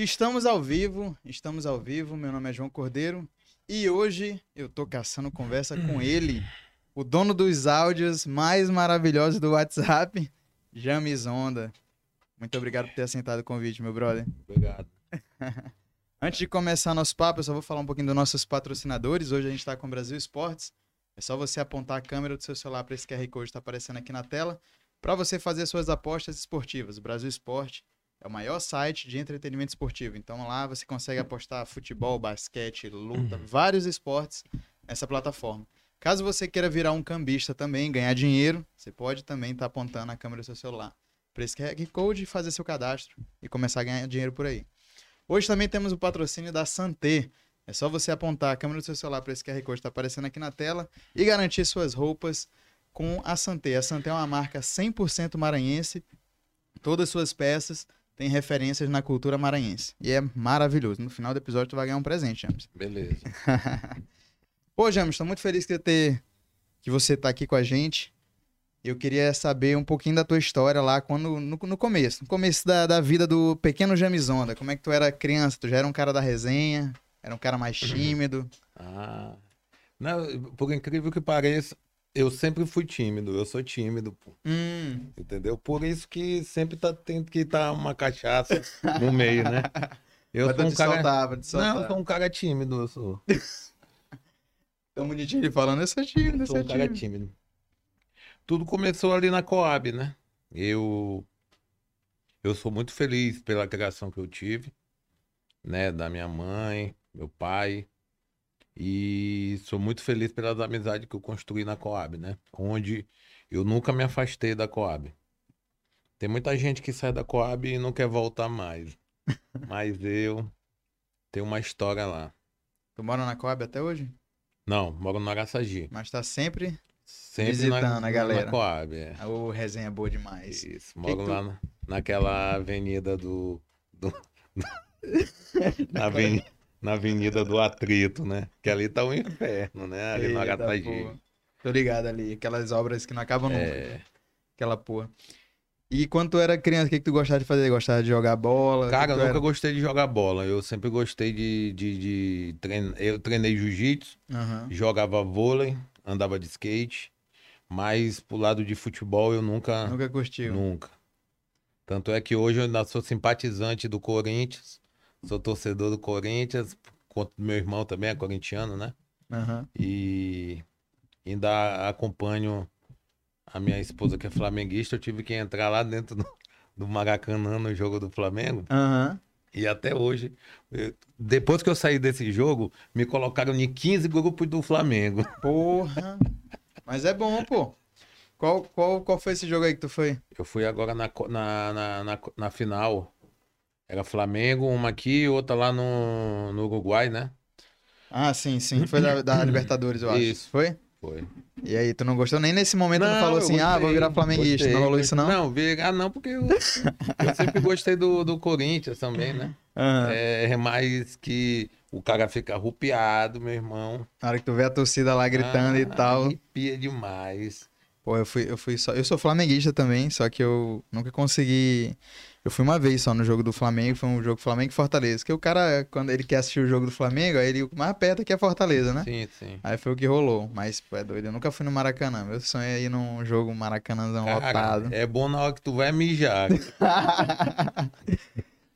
Estamos ao vivo, estamos ao vivo. Meu nome é João Cordeiro e hoje eu tô caçando conversa com ele, o dono dos áudios mais maravilhosos do WhatsApp, James Onda. Muito obrigado por ter aceitado o convite, meu brother. Obrigado. Antes de começar nosso papo, eu só vou falar um pouquinho dos nossos patrocinadores. Hoje a gente está com o Brasil Esportes. É só você apontar a câmera do seu celular para esse QR Code que está aparecendo aqui na tela para você fazer suas apostas esportivas. O Brasil Esporte é o maior site de entretenimento esportivo. Então lá você consegue apostar futebol, basquete, luta, Uhum. vários esportes nessa plataforma. Caso você queira virar um cambista também, ganhar dinheiro, você pode também estar apontando a câmera do seu celular para esse QR Code fazer seu cadastro e começar a ganhar dinheiro por aí. Hoje também temos o patrocínio da Santé. É só você apontar a câmera do seu celular para esse QR Code que está aparecendo aqui na tela e garantir suas roupas com a Santé. A Santé é uma marca 100% maranhense. Todas as suas peças têm referências na cultura maranhense. E é maravilhoso. No final do episódio tu vai ganhar um presente, James. Beleza. Pô, James, estou muito feliz que, ter... que você tá aqui com a gente. Eu queria saber um pouquinho da tua história lá quando, no, no começo. No começo da, da vida do pequeno James Onda. Como é que tu era criança? Tu já era um cara da resenha? Era um cara mais tímido? Ah. Não, por incrível que pareça, eu sempre fui tímido. Eu sou tímido, pô. Hum, Entendeu? Por isso que sempre tá tendo que estar uma cachaça no meio, né? Eu mas sou tu um cara. soltava, te Não, eu sou um cara tímido, eu sou. Tão bonitinho ele falando, eu sou tímido, eu sou um cara tímido. tímido. Tudo começou ali na Coab, né? Eu eu sou muito feliz pela criação que eu tive, né, da minha mãe, meu pai, e sou muito feliz pelas amizades que eu construí na Coab, né? Onde eu nunca me afastei da Coab. Tem muita gente que sai da Coab e não quer voltar mais, mas eu tenho uma história lá. Tu mora na Coab até hoje? Não, moro no Araçagi. Mas tá sempre. Sempre Visitando na, a galera. Na Coab, é. Ô, resenha boa demais. Isso, moro que tu- lá na- naquela avenida do. do- na, aveni- na avenida do atrito, né? Que ali tá o inferno, né? Ali no Eita, porra. Tô ligado ali. Aquelas obras que não acabam nunca. É. Aquela porra. E quando tu era criança, o que, que tu gostava de fazer? Gostava de jogar bola? Cara, eu nunca gostei de jogar bola. Eu sempre gostei de, de, de treinar. Eu treinei jiu-jitsu, era? Aham. jogava vôlei, andava de skate, mas pro lado de futebol eu nunca. Nunca curtiu. Nunca. Tanto é que hoje eu sou simpatizante do Corinthians, sou torcedor do Corinthians, quanto meu irmão também é corintiano, né? Aham. E ainda acompanho a minha esposa que é flamenguista, eu tive que entrar lá dentro do, do Maracanã no jogo do Flamengo. Aham. E até hoje, eu- depois que eu saí desse jogo, me colocaram em 15 grupos do Flamengo. Porra. Mas é bom, pô. Qual, qual, qual foi esse jogo aí que tu foi? Eu fui agora na, na, na, na, na final. Era Flamengo, uma aqui e outra lá no, no Uruguai, né? Ah, sim, sim. Foi da, da Libertadores, eu acho. Isso. Foi? Foi. E aí, tu não gostou? Nem nesse momento tu Não, falou eu assim, ah, vou gostei, virar flamenguista. gostei, não rolou isso, não? Não, virar não, porque eu, eu sempre gostei do, do Corinthians também, né? Aham. É mais que o cara fica arrupiado, meu irmão. Na hora que tu vê a torcida lá gritando e Ah, tal. Arrepia demais. Pô, eu fui, eu fui só. Eu sou flamenguista também, só que eu nunca consegui. Eu fui uma vez só no jogo do Flamengo, foi um jogo Flamengo e Fortaleza. Que o cara, quando ele quer assistir o jogo do Flamengo, aí ele o mais perto que é Fortaleza, né? Sim, sim. Aí foi o que rolou. Mas, pô, é doido. Eu nunca fui no Maracanã. Meu sonho é ir num jogo Maracanãzão lotado. é bom na hora que tu vai mijar.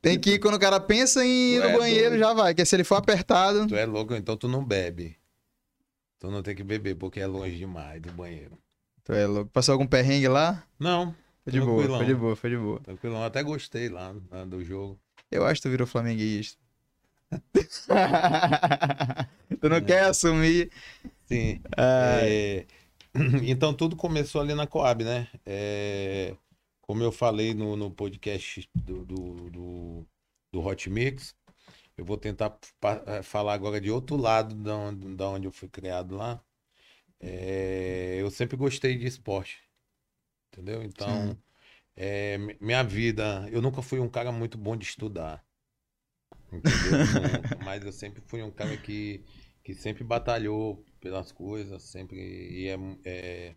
Tem que ir quando o cara pensa em ir Tu no é banheiro, doido. já vai. Que se ele for apertado. Tu é louco, então tu não bebe. Tu não tem que beber porque é longe demais do banheiro. Tu é louco. Passou algum perrengue lá? Não, Foi de boa, Tranquilão. foi de boa, foi de boa. tranquilo. Eu até gostei lá, lá do jogo. Eu acho que tu virou flamenguista. tu não quer assumir. Sim. É, Então tudo começou ali na Coab, né? É, Como eu falei no, no podcast do, do, do, do Hot Mix, eu vou tentar eh, falar agora de outro lado da onde, da onde eu fui criado lá. É, Eu sempre gostei de esporte, entendeu? Então, é, mi- minha vida, eu nunca fui um cara muito bom de estudar, entendeu? Mas eu sempre fui um cara que, que sempre batalhou pelas coisas, sempre ia, é,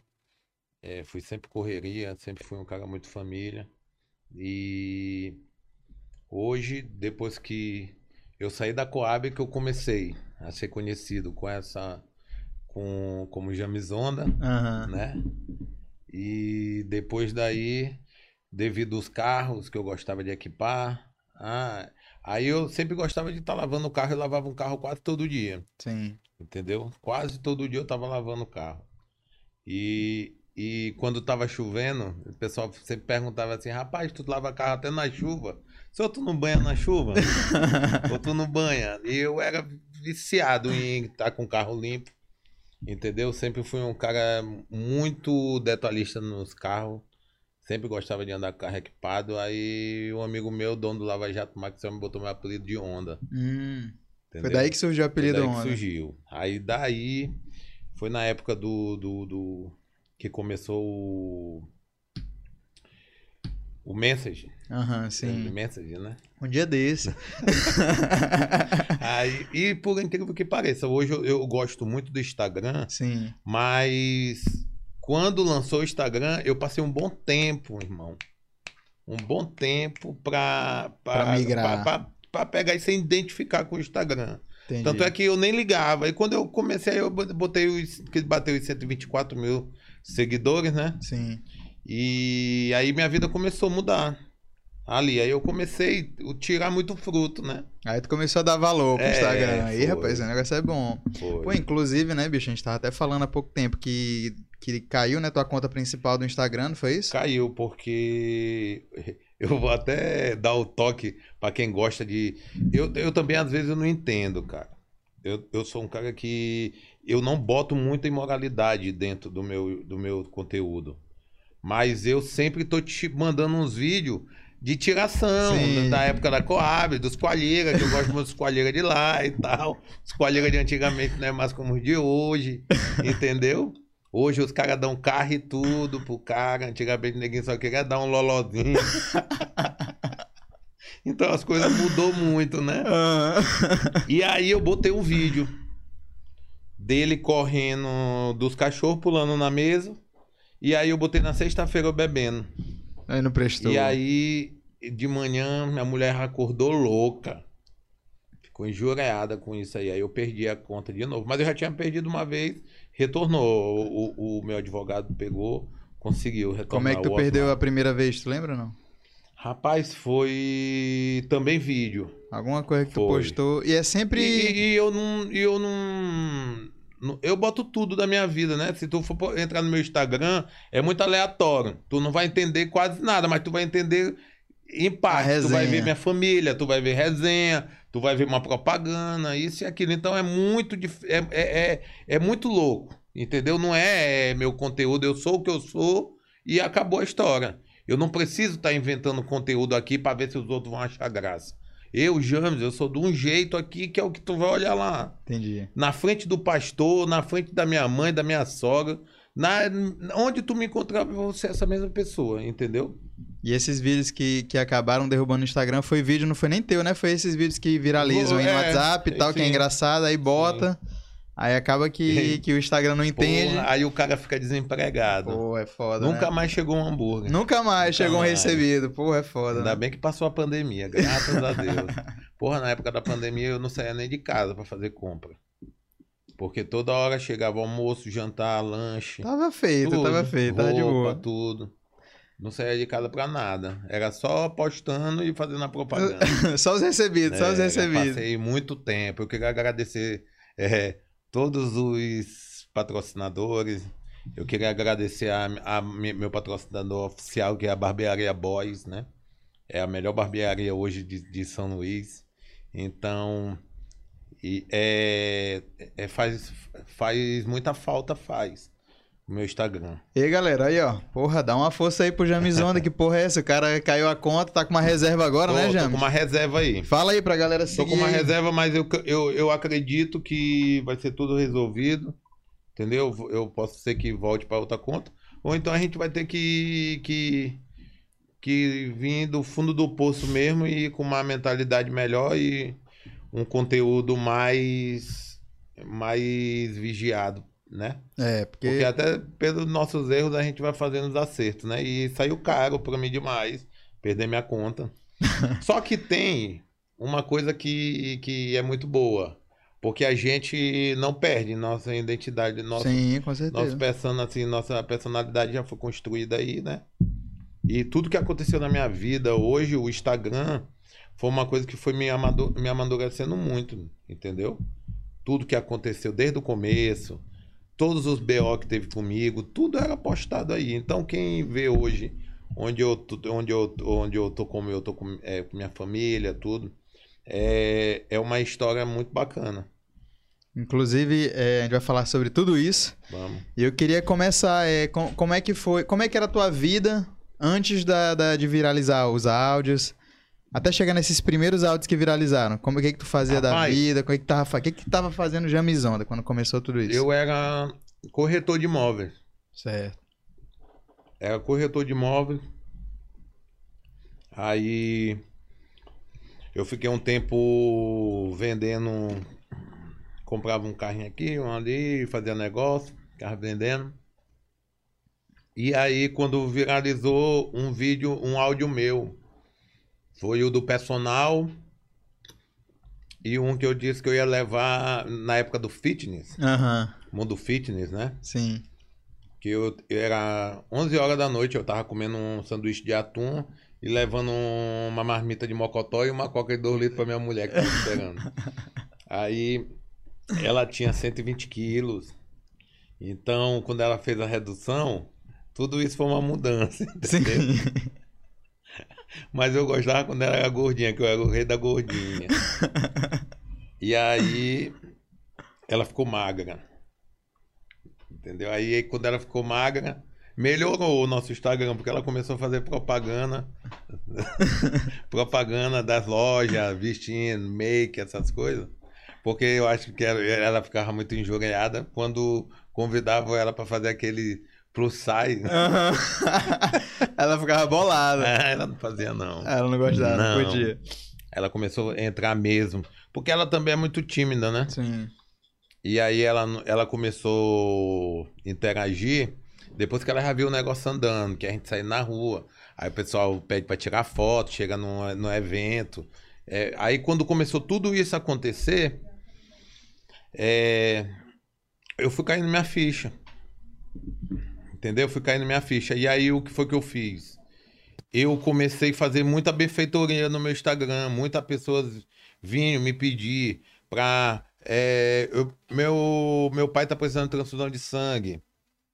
é, fui sempre correria, sempre fui um cara muito família. E Hoje, depois que eu saí da Coab, que eu comecei a ser conhecido com essa. Com, como Jamizonda, Aham. né? E depois daí, devido aos carros que eu gostava de equipar, ah, aí eu sempre gostava de estar lavando o carro e lavava um carro quase todo dia. Sim. Entendeu? Quase todo dia eu tava lavando o carro. E, e quando tava chovendo, o pessoal sempre perguntava assim: rapaz, tu lava carro até na chuva? Se tu não banha na chuva? Ou tu não banha? E eu era viciado em estar com o carro limpo. Entendeu? Sempre fui um cara muito detalhista nos carros. Sempre gostava de andar com carro equipado. Aí um amigo meu, dono do Lava Jato, Maxwell, me botou meu apelido de Honda. Hum, foi daí que surgiu o Foi apelido daí que Honda. surgiu. Aí daí foi na época do, do, do- que começou o o Message, Aham, o sim. Message, né? Um dia desse. Aí e por incrível que pareça, hoje eu, eu gosto muito do Instagram, sim. mas quando lançou o Instagram, eu passei um bom tempo, irmão. Um bom tempo pra, Pra migrar. pra- pra- pra pegar e se identificar com o Instagram. Entendi. Tanto é que eu nem ligava. E quando eu comecei, eu botei os. que bateu os 124 mil seguidores, né? Sim. E aí minha vida começou a mudar. Ali. Aí eu comecei a tirar muito fruto, né? Aí tu começou a dar valor pro É, Instagram. Aí, foi. rapaz, o negócio é bom. Foi. Pô, inclusive, né, bicho, a gente tava até falando há pouco tempo que, que caiu, né, tua conta principal do Instagram, não foi isso? Caiu, porque eu vou até dar o toque pra quem gosta de. Eu, eu também, às vezes, eu não entendo, cara. Eu, eu sou um cara que eu não boto muita imoralidade dentro do meu, do meu conteúdo. Mas eu sempre tô te mandando uns vídeos de tiração, Sim. da época da Coab, dos coalheiras, que eu gosto muito dos coalheiras de lá e tal. Os coalheiras de antigamente não é mais como os de hoje, entendeu? Hoje os caras dão carro e tudo pro cara. Antigamente ninguém só queria dar um lolozinho. então as coisas mudou muito, né? Ah. E aí eu botei um vídeo dele correndo dos cachorros pulando na mesa. E aí eu botei na sexta-feira bebendo. Aí não prestou. E aí de manhã minha mulher acordou louca. Ficou injuriada com isso aí. Aí eu perdi a conta de novo. Mas eu já tinha perdido uma vez, retornou. O, o meu advogado pegou, conseguiu retornar. Como é que tu perdeu a primeira vez, tu lembra não? Rapaz, foi também vídeo. Alguma coisa que tu Foi. postou. E é sempre. E, e eu não. e eu não. Eu boto tudo da minha vida, né? Se tu for entrar no meu Instagram, é muito aleatório. Tu não vai entender quase nada, mas tu vai entender em parte. Tu vai ver minha família, tu vai ver resenha, tu vai ver uma propaganda, isso e aquilo. Então é muito dif- é, é, é, é muito louco. Entendeu? Não é meu conteúdo, eu sou o que eu sou e acabou a história. Eu não preciso estar inventando conteúdo aqui para ver se os outros vão achar graça. Eu, James, eu sou de um jeito aqui que é o que tu vai olhar lá. Entendi. Na frente do pastor, na frente da minha mãe, da minha sogra. Na, onde tu me encontrava, você é essa mesma pessoa, entendeu? E esses vídeos que, que acabaram derrubando o Instagram foi vídeo, não foi nem teu, né? Foi esses vídeos que viralizam aí no É, WhatsApp e tal, que é sim. engraçado, aí bota. Aí acaba que, que o Instagram não entende. Porra, aí o cara fica desempregado. Pô, é foda. Nunca né? mais chegou um hambúrguer. Nunca mais Nunca chegou um mais. recebido. Pô, é foda. Ainda né? bem que passou a pandemia, graças a Deus. Porra, na época da pandemia eu não saía nem de casa pra fazer compra. Porque toda hora chegava almoço, jantar, lanche. Tava feito, tudo, tava feito, tava de boa. tudo. Não saía de casa pra nada. Era só postando e fazendo a propaganda. só os recebidos, só os É, recebidos. Passei muito tempo. Eu queria agradecer é, todos os patrocinadores. Eu queria agradecer a, a me- meu patrocinador oficial, que é a Barbearia Boys, né? É a melhor barbearia hoje de, de São Luís. Então, e é, é- faz, faz muita falta, faz. Meu Instagram. E aí, galera, aí, ó. Porra, dá uma força aí pro Jamizonda. que porra é essa? O cara caiu a conta, tá com uma reserva agora, Tô- né, tô James? com uma reserva aí. Fala aí pra galera seguir. Tô com uma reserva, mas eu, eu, eu acredito que vai ser tudo resolvido. Entendeu? Eu posso ser que volte para outra conta. Ou então a gente vai ter que, que, que vir do fundo do poço mesmo e com uma mentalidade melhor e um conteúdo mais, mais vigiado, né? É, porque. Porque até pelos nossos erros a gente vai fazendo os acertos, né? E saiu caro para mim demais perder minha conta. Só que tem uma coisa que, que é muito boa. Porque a gente não perde nossa identidade, nosso, Sim, com certeza. nosso persona, assim, nossa personalidade já foi construída aí, né? E tudo que aconteceu na minha vida hoje, o Instagram foi uma coisa que foi me, amado, me amadurecendo muito, entendeu? Tudo que aconteceu desde o começo, todos os BO que teve comigo, tudo era postado aí. Então quem vê hoje onde eu tô- onde eu onde eu tô como eu tô com, é, com minha família, tudo, é, é uma história muito bacana. Inclusive, é, a gente vai falar sobre tudo isso. Vamos. E eu queria começar, é, com- como é que foi, como é que era a tua vida antes da, da- de viralizar os áudios, até chegar nesses primeiros áudios que viralizaram. Como é que, que tu fazia da Rapaz. vida, o que que tava, que que tava fazendo Jamizonda quando começou tudo isso? Eu era corretor de imóveis. Certo. Era corretor de imóveis. Aí eu fiquei um tempo vendendo. Comprava um carrinho aqui, um ali, fazia negócio, ficava vendendo. E aí, quando viralizou um vídeo, um áudio meu, foi o do personal e um que eu disse que eu ia levar na época do fitness, Aham, mundo fitness, né? sim. que eu, era 11 horas da noite, eu tava comendo um sanduíche de atum e levando um- uma marmita de mocotó e uma coca de 2 litros pra minha mulher que tava esperando. Aí ela tinha 120 quilos. Então, quando ela fez a redução, tudo isso foi uma mudança. Sim. Mas eu gostava quando ela era gordinha, que eu era o rei da gordinha. E aí ela ficou magra. Entendeu? Aí quando ela ficou magra, melhorou o nosso Instagram, porque ela começou a fazer propaganda. propaganda das lojas, vestindo, make, essas coisas. Porque eu acho que ela, ela ficava muito enjoreada quando convidavam ela para fazer aquele plus size. Aham. Ela ficava bolada. ela não fazia, não. Ela não gostava, não, Não. podia. Ela começou a entrar mesmo. Porque ela também é muito tímida, né? Sim. E aí ela, ela começou a interagir depois que ela já viu o negócio andando, que a gente sai na rua. Aí o pessoal pede pra tirar foto, chega no, no evento. É, aí quando começou tudo isso a acontecer, é, eu fui caindo minha ficha. Entendeu? Fui caindo minha ficha. E aí o que foi que eu fiz? Eu comecei a fazer muita benfeitoria no meu Instagram. Muitas pessoas vinham me pedir pra. é, eu- meu, meu pai tá precisando de transfusão de sangue.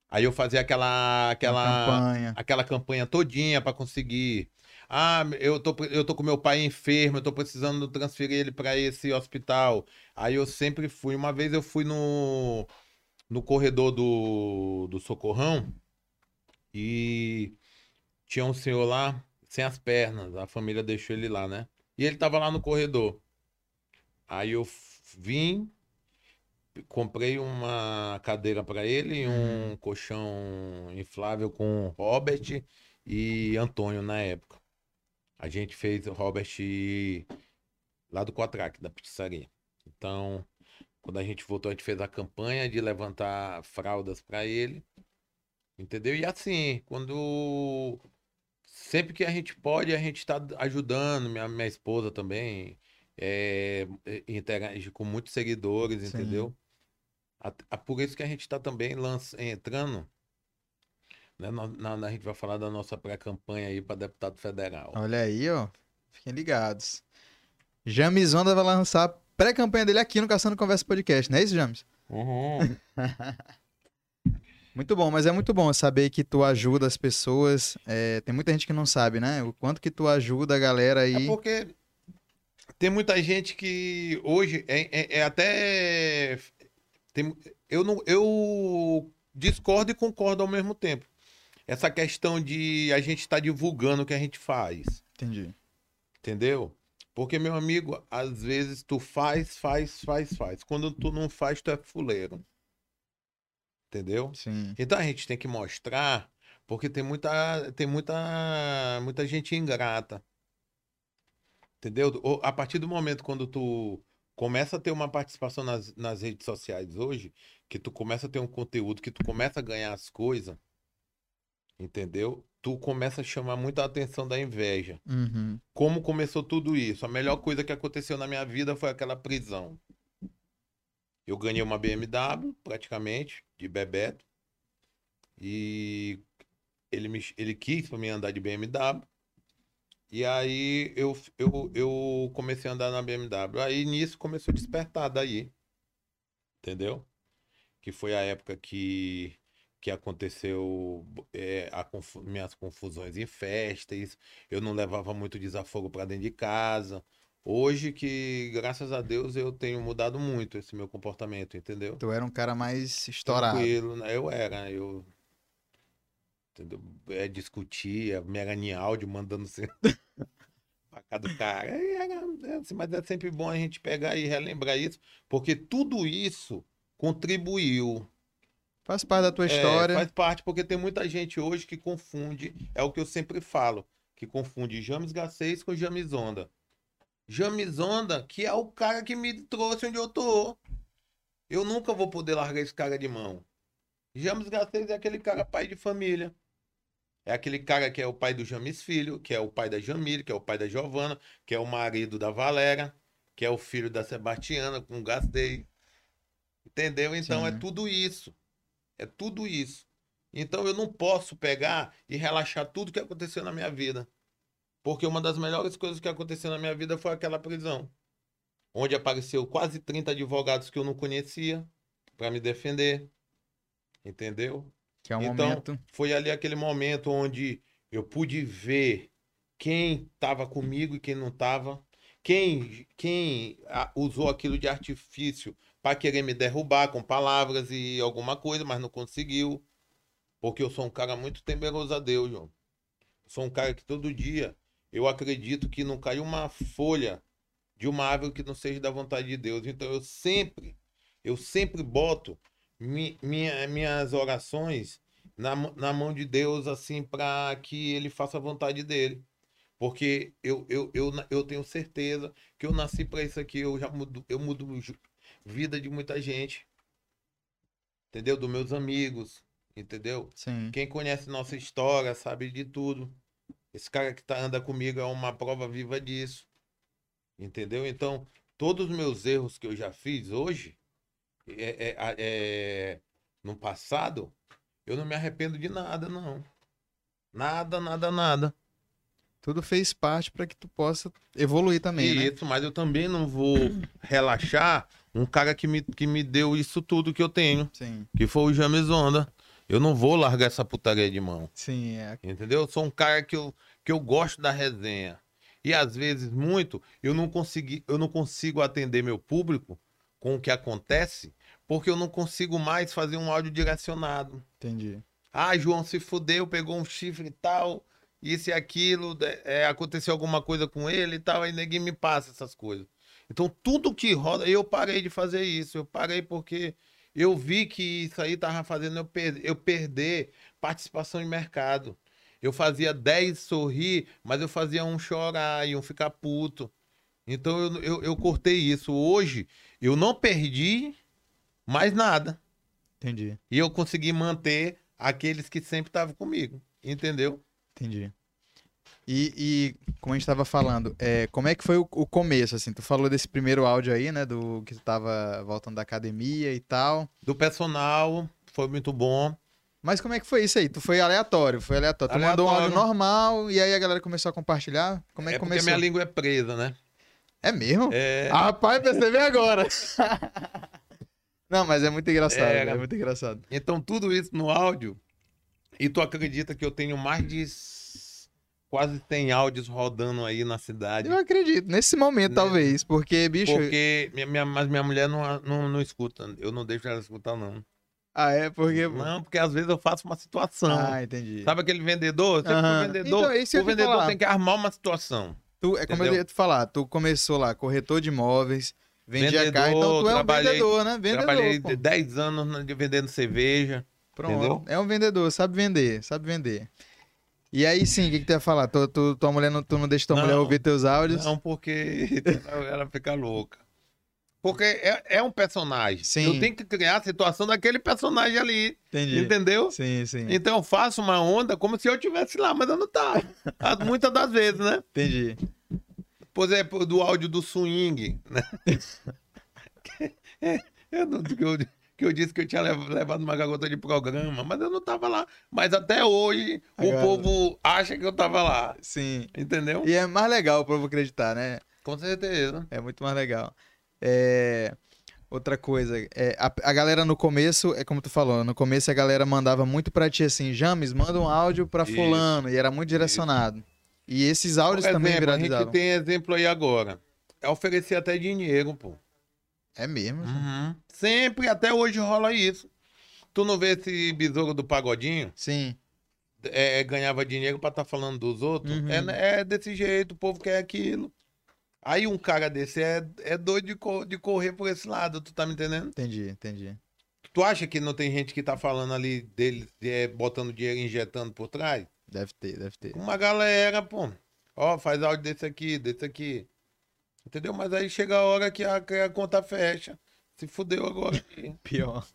Aí eu fazia aquela. aquela Campanha. aquela campanha todinha para conseguir. Ah, eu tô, eu tô com meu pai enfermo, eu tô precisando transferir ele para esse hospital. Aí eu sempre fui. Uma vez eu fui no, no corredor do, do Socorrão e tinha um senhor lá sem as pernas. A família deixou ele lá, né? E ele tava lá no corredor. Aí eu vim, comprei uma cadeira para ele e um colchão inflável com Robert e Antônio na época. A gente fez o Robert lá do Cotrac, da pizzaria. Então, quando a gente voltou, a gente fez a campanha de levantar fraldas para ele. Entendeu? E assim, quando sempre que a gente pode, a gente está ajudando, minha, minha esposa também é, é, interage com muitos seguidores, Sim. entendeu? A- a- por isso que a gente está também lança, entrando, né? Na, na- a gente vai falar da nossa pré-campanha aí para deputado federal. Olha aí, ó. Fiquem ligados. James Onda vai lançar a pré-campanha dele aqui no Caçando Conversa Podcast, não é isso, James? Uhum. Muito bom, mas é muito bom saber que tu ajuda as pessoas. É, tem muita gente que não sabe, né? O quanto que tu ajuda a galera aí. É porque tem muita gente que hoje é, é- é até. tem- eu, não, eu discordo e concordo ao mesmo tempo. Essa questão de a gente estar divulgando o que a gente faz, Entendi. entendeu? Porque, meu amigo, às vezes tu faz, faz, faz, faz. Quando tu não faz, tu é fuleiro. Entendeu? Sim. Então a gente tem que mostrar, porque tem muita, tem muita, muita gente ingrata. Entendeu? A partir do momento quando tu começa a ter uma participação nas, nas redes sociais hoje, que tu começa a ter um conteúdo, que tu começa a ganhar as coisas, entendeu? tu começa a chamar muita atenção da inveja. Uhum. Como começou tudo isso? A melhor coisa que aconteceu na minha vida foi aquela prisão. Eu ganhei uma BMW, praticamente, de Bebeto. E ele, me, ele quis para mim andar de BMW. E aí eu, eu, eu comecei a andar na BMW. Aí nisso começou a despertar daí. Entendeu? Que foi a época que, que aconteceu é, a minhas confusões em festas. Eu não levava muito desafogo para dentro de casa. Hoje que, graças a Deus, eu tenho mudado muito esse meu comportamento, entendeu? Tu era um cara mais estourado. Tranquilo, né? Eu era, eu. Entendeu? É, discutia, me era em áudio, mandando assim. pra cá do cara. E era, é assim, mas é sempre bom a gente pegar e relembrar isso, porque tudo isso contribuiu. Faz parte da tua É, história. faz parte, porque tem muita gente hoje que confunde, é o que eu sempre falo, que confunde James Gacês com James Onda. James Onda, que é o cara que me trouxe onde eu tô. Eu nunca vou poder largar esse cara de mão. James Gacês é aquele cara pai de família. É aquele cara que é o pai do James Filho, que é o pai da Jamile, que é o pai da Giovana, que é o marido da Valéria, que é o filho da Sebastiana, com Gastei. Entendeu? Então Sim. é tudo isso. É tudo isso. Então eu não posso pegar e relaxar tudo que aconteceu na minha vida. Porque uma das melhores coisas que aconteceu na minha vida foi aquela prisão. Onde apareceu quase 30 advogados que eu não conhecia para me defender. Entendeu? Que é um Então, momento. Foi ali aquele momento onde eu pude ver quem estava comigo e quem não estava. Quem, quem usou aquilo de artifício para querer me derrubar com palavras e alguma coisa, mas não conseguiu. Porque eu sou um cara muito temeroso a Deus, João. Sou um cara que todo dia eu acredito que não cai uma folha de uma árvore que não seja da vontade de Deus. Então eu sempre, eu sempre boto mi- minha- minhas orações na, mão- na mão de Deus, assim, para que ele faça a vontade dele. Porque eu, eu, eu, eu tenho certeza que eu nasci para isso aqui, eu já mudo, eu mudo vida de muita gente. Entendeu? Dos meus amigos, entendeu? Sim. Quem conhece nossa história sabe de tudo. Esse cara que tá, anda comigo é uma prova viva disso. Entendeu? Então, todos os meus erros que eu já fiz hoje, é, é- é- no passado, eu não me arrependo de nada, não. Nada, nada, nada. Tudo fez parte para que tu possa evoluir também, né? Isso, mas eu também não vou relaxar um cara que me, que me deu isso tudo que eu tenho, Sim. que foi o James Onda. Eu não vou largar essa putaria de mão. Sim, é. Entendeu? Eu sou um cara que eu, que eu gosto da resenha. E às vezes, muito, eu não, consegui, eu não consigo atender meu público com o que acontece, porque eu não consigo mais fazer um áudio direcionado. Entendi. Ah, João se fudeu, pegou um chifre e tal, isso e aquilo, é, aconteceu alguma coisa com ele e tal, aí ninguém me passa essas coisas. Então, tudo que roda, eu parei de fazer isso. Eu parei porque eu vi que isso aí tava fazendo eu, per- eu perder participação em mercado. Eu fazia 10 sorrir, mas eu fazia um chorar e um ficar puto. Então, eu, eu, eu cortei isso. Hoje, eu não perdi mais nada. Entendi. E eu consegui manter aqueles que sempre estavam comigo. Entendeu? Entendi. E, e como a gente tava falando, é, como é que foi o, o começo, assim? Tu falou desse primeiro áudio aí, né? Do que tu tava voltando da academia e tal. Do personal, foi muito bom. Mas como é que foi isso aí? Tu foi aleatório, foi aleatório. Tu mandou um áudio Aleatório. normal e aí a galera começou a compartilhar? Como é É que porque começou? minha língua é presa, né? É mesmo? É, Ah, rapaz, percebi agora. Não, mas é muito engraçado, é muito engraçado. Então, tudo isso no áudio. E tu acredita que eu tenho mais de quase 100 áudios rodando aí na cidade? Eu acredito, nesse momento Né? talvez, porque, bicho... Porque minha, minha- mas minha mulher não, não, não escuta. Eu não deixo ela escutar, não. Ah, é? Porque... Não, porque às vezes eu faço uma situação. Ah, entendi. Sabe aquele vendedor? Aham. o vendedor, Então, isso o vendedor falar. tem que armar uma situação. Tu, é como eu Entendeu? ia te falar, tu começou lá, corretor de imóveis, vendia Vendedor, carro, então tu é um vendedor, né? Vendedor, Trabalhei pô. 10 anos vendendo cerveja. Pronto. entendeu? É um vendedor, sabe vender, sabe vender. E aí sim, o que, que tu ia falar? Tu, tu- tua mulher não, tu não deixa tua Não. mulher ouvir teus áudios? Não, porque ela fica louca. Porque é, é um personagem. Sim. Eu tenho que criar a situação daquele personagem ali. Entendi. Entendeu? Sim, sim. Então eu faço uma onda como se eu estivesse lá, mas eu não tava. Ah, Muitas das vezes, né? Entendi. Por exemplo, do áudio do swing, né? eu não, que, eu, que eu disse que eu tinha lev- levado uma garota de programa, mas eu não tava lá. Mas até hoje o Agora- povo acha que eu tava lá. Sim. Entendeu? E é mais legal o povo acreditar, né? Com certeza. É muito mais legal. É, Outra coisa, é, a, a galera no começo, é como tu falou, no começo a galera mandava muito pra ti assim, James, manda um áudio pra Isso. fulano, e era muito direcionado. E esses áudios Por também exemplo, a gente tem exemplo aí agora. É oferecer até dinheiro, pô. É mesmo? Uhum. Sempre, até hoje rola isso. Tu não vê esse besouro do pagodinho? Sim. É, ganhava dinheiro pra estar falando dos outros? Uhum. É, é desse jeito, o povo quer aquilo. Aí um cara desse é, é doido de, co- de correr por esse lado, tu tá me entendendo? Entendi, entendi. Tu acha que não tem gente que tá falando ali dele, é, botando dinheiro e injetando por trás? Deve ter, deve ter. Uma galera, pô. Ó, faz áudio desse aqui, desse aqui. Entendeu? Mas aí chega a hora que a, que a conta fecha. Se fudeu agora. Pior.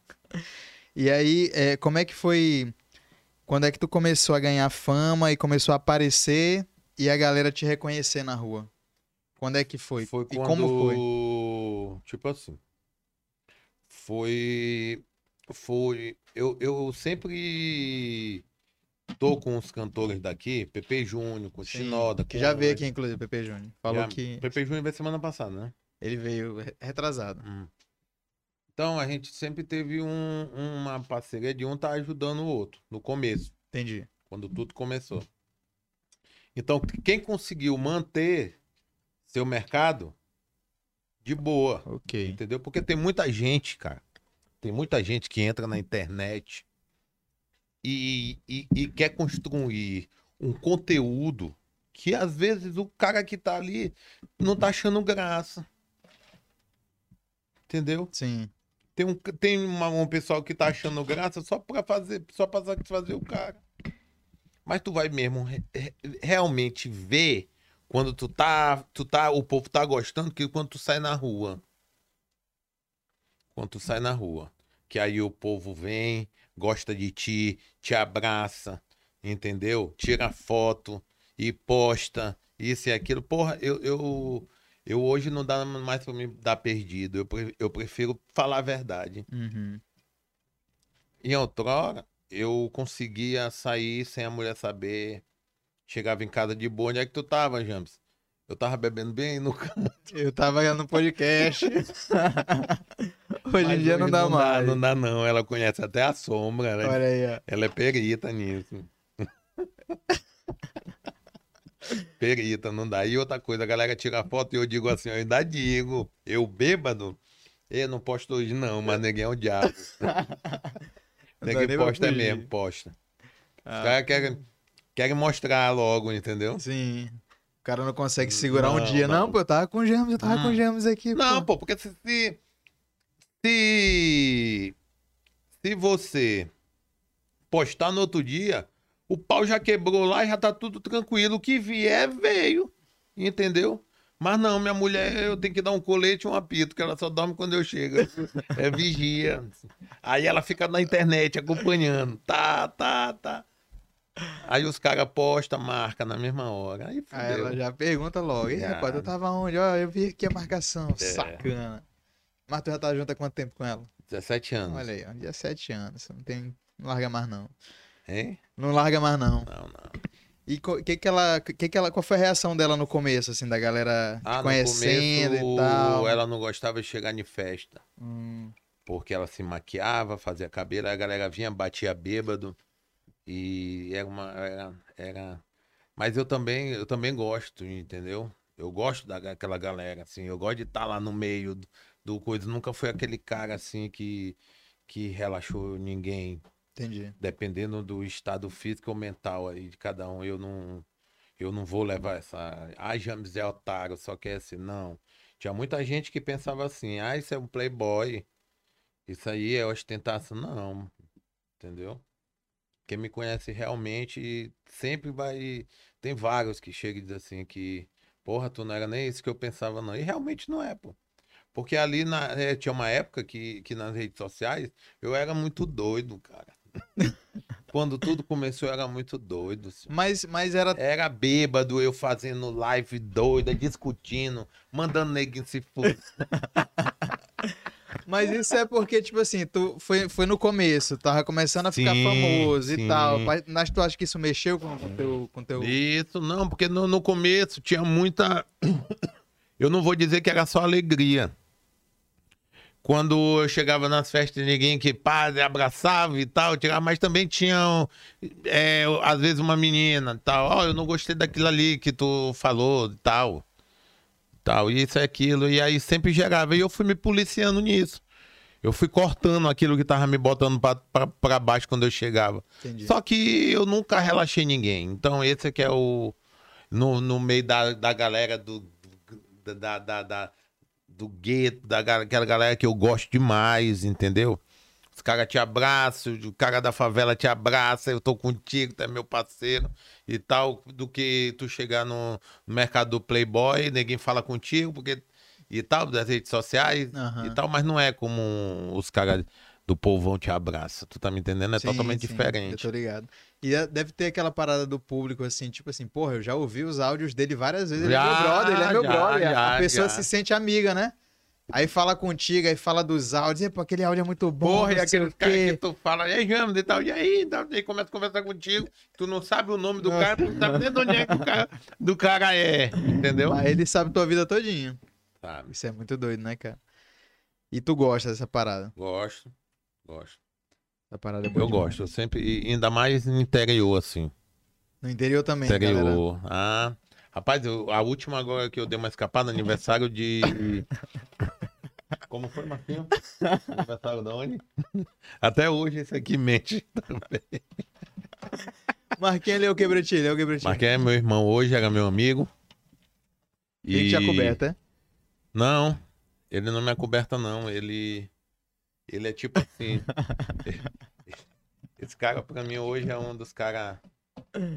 E aí, é, como é que foi. Quando é que tu começou a ganhar fama e começou a aparecer e a galera te reconhecer na rua? Quando é que foi? Foi e quando. como foi? Tipo assim. Foi. Foi. Eu, eu sempre tô com os cantores daqui, Pepe Júnior, com Sim, Shinoda. que já veio aqui, inclusive, Pepe Júnior. Falou já- que Pepe Júnior veio semana passada, né? ele veio re- retrasado. Hum. Então a gente sempre teve um- uma parceria de um tá ajudando o outro no começo. Entendi. quando tudo começou. Então, quem conseguiu manter seu mercado de boa, Ok. entendeu? Porque tem muita gente, cara. Tem muita gente que entra na internet e, e, e quer construir um conteúdo que às vezes o cara que tá ali não tá achando graça. Entendeu? Sim. Tem um, tem uma- um pessoal que tá achando graça só pra fazer, só pra satisfazer o cara. Mas tu vai mesmo re- re- realmente ver quando tu tá, tu tá, o povo tá gostando que quando tu sai na rua. Quando tu sai na rua, que aí o povo vem, gosta de ti, te abraça, entendeu? Tira foto e posta isso e aquilo. Porra, eu, eu, eu hoje não dá mais pra me dar perdido. Eu, pre- eu prefiro falar a verdade. Uhum. Em outrora, eu conseguia sair sem a mulher saber. Chegava em casa de boa. Onde é que tu tava, James? Eu tava bebendo bem no canto. Eu tava no podcast. Hoje em dia não dá mais. Não dá, não. Ela conhece até a sombra. Ela, Olha aí, ó. ela é perita nisso. perita, não dá. E outra coisa, a galera tira foto e eu digo assim, eu ainda digo, eu bêbado, eu não posto hoje não, mas ninguém é o diabo. Não dá pra posta é mesmo, posta. Os Ah, caras querem, querem mostrar logo, entendeu? Sim. O cara não consegue segurar um Não, dia. Não, não. pô, eu tava com gêmeos, eu tava Hum. com gêmeos aqui. Não, pô. pô, porque se, se, se, se você postar no outro dia, o pau já quebrou lá e já tá tudo tranquilo. O que vier, veio. Entendeu? Mas não, minha mulher, eu tenho que dar um colete e um apito, que ela só dorme quando eu chego. É vigia. Aí ela fica na internet acompanhando. Tá, tá, tá. Aí os caras postam, marca na mesma hora. Aí Aí ela já pergunta logo. E rapaz, tu tava onde? Ó, eu vi aqui a marcação. É. Sacana. Mas tu já tá junto há quanto tempo com ela? 17 anos. Olha aí, ó. 17 anos. Não tem. Não larga mais, não. Hein? Não larga mais, não. Não, não. E que que ela, que que ela, qual foi a reação dela no começo, assim, da galera te Ah, conhecendo começo, e tal? ela não gostava de chegar em festa, Hum, porque ela se maquiava, fazia cabelo, a galera vinha, batia bêbado, e era uma... Era, era... Mas eu também, eu também gosto, entendeu? Eu gosto daquela galera, assim, eu gosto de estar lá no meio do, do coisa, nunca foi aquele cara, assim, que, que relaxou ninguém, entendi. dependendo do estado físico ou mental aí de cada um, eu não eu não vou levar essa, ah, James é otário, só quer assim, não. Tinha muita gente que pensava assim, ah, isso é um playboy, isso aí é ostentação, não, entendeu? Quem me conhece realmente sempre vai, tem vários que chegam e dizem assim que, porra, tu não era nem isso que eu pensava não, e realmente não é, pô. Porque ali na, é, tinha uma época que, que nas redes sociais eu era muito doido, cara. Quando tudo começou, eu era muito doido. Assim. Mas, mas era. Era bêbado, eu fazendo live doida, discutindo, mandando neguinho se for. Mas isso é porque, tipo assim, tu foi, foi no começo, tava começando a ficar Sim, famoso sim. e tal. Mas mas tu acha que isso mexeu com o teu. Com teu... Isso, não, porque no, no começo tinha muita. Eu não vou dizer que era só alegria. Quando eu chegava nas festas, ninguém que pá, abraçava e tal, tirava, mas também tinha, é, às vezes, uma menina e tal. Ó, eu não gostei daquilo ali que tu falou e tal. Tal, isso e aquilo. E aí sempre gerava. E eu fui me policiando nisso. Eu fui cortando aquilo que tava me botando pra baixo quando eu chegava. Entendi. Só que eu nunca relaxei ninguém. Então, esse aqui é o. No, no meio da, da galera do. Da, da, da- do gueto, da, ga- aquela galera que eu gosto demais, entendeu? Os caras te abraçam, o cara da favela te abraça, eu tô contigo, tu é meu parceiro e tal, do que tu chegar no, no mercado do Playboy, ninguém fala contigo, porque. E tal, das redes sociais Aham. e tal, mas não é como os caras do povão te abraçam. Tu tá me entendendo? É Sim, totalmente sim, diferente. Eu tô ligado. E é- deve ter aquela parada do público, assim, tipo assim, porra, eu já ouvi os áudios dele várias vezes. Ele é meu brother, ele é meu já, brother. a já, pessoa já. se sente amiga, né? Aí fala contigo, aí fala dos áudios, e, pô, aquele áudio é muito bom. Porra, e aquele cara que tu fala, e aí, James, e tal, e aí, tal, e aí começa a conversar contigo, tu não sabe o nome do Nossa. cara, tu não sabe nem de onde é que o cara, do cara é, entendeu? Aí ele sabe tua vida todinha. Sabe, Isso é muito doido, né, cara? E tu gosta dessa parada? gosto, gosto. Parada é Eu demais. gosto, eu sempre, e ainda mais no interior, assim, No interior também, galera. interior. Ah, rapaz, eu- a última agora que eu dei uma escapada, aniversário de... Como foi, Marquinhos? Aniversário de onde? Até hoje esse aqui mente. Marquinhos, ele é o que, Bretinho? Ele é o que, Bretinho? Marquinhos é meu irmão hoje, era meu amigo. Ele tinha coberta, é? Não, ele não me acoberta, não. Ele. Ele é tipo assim. Esse cara, pra mim, hoje é um dos caras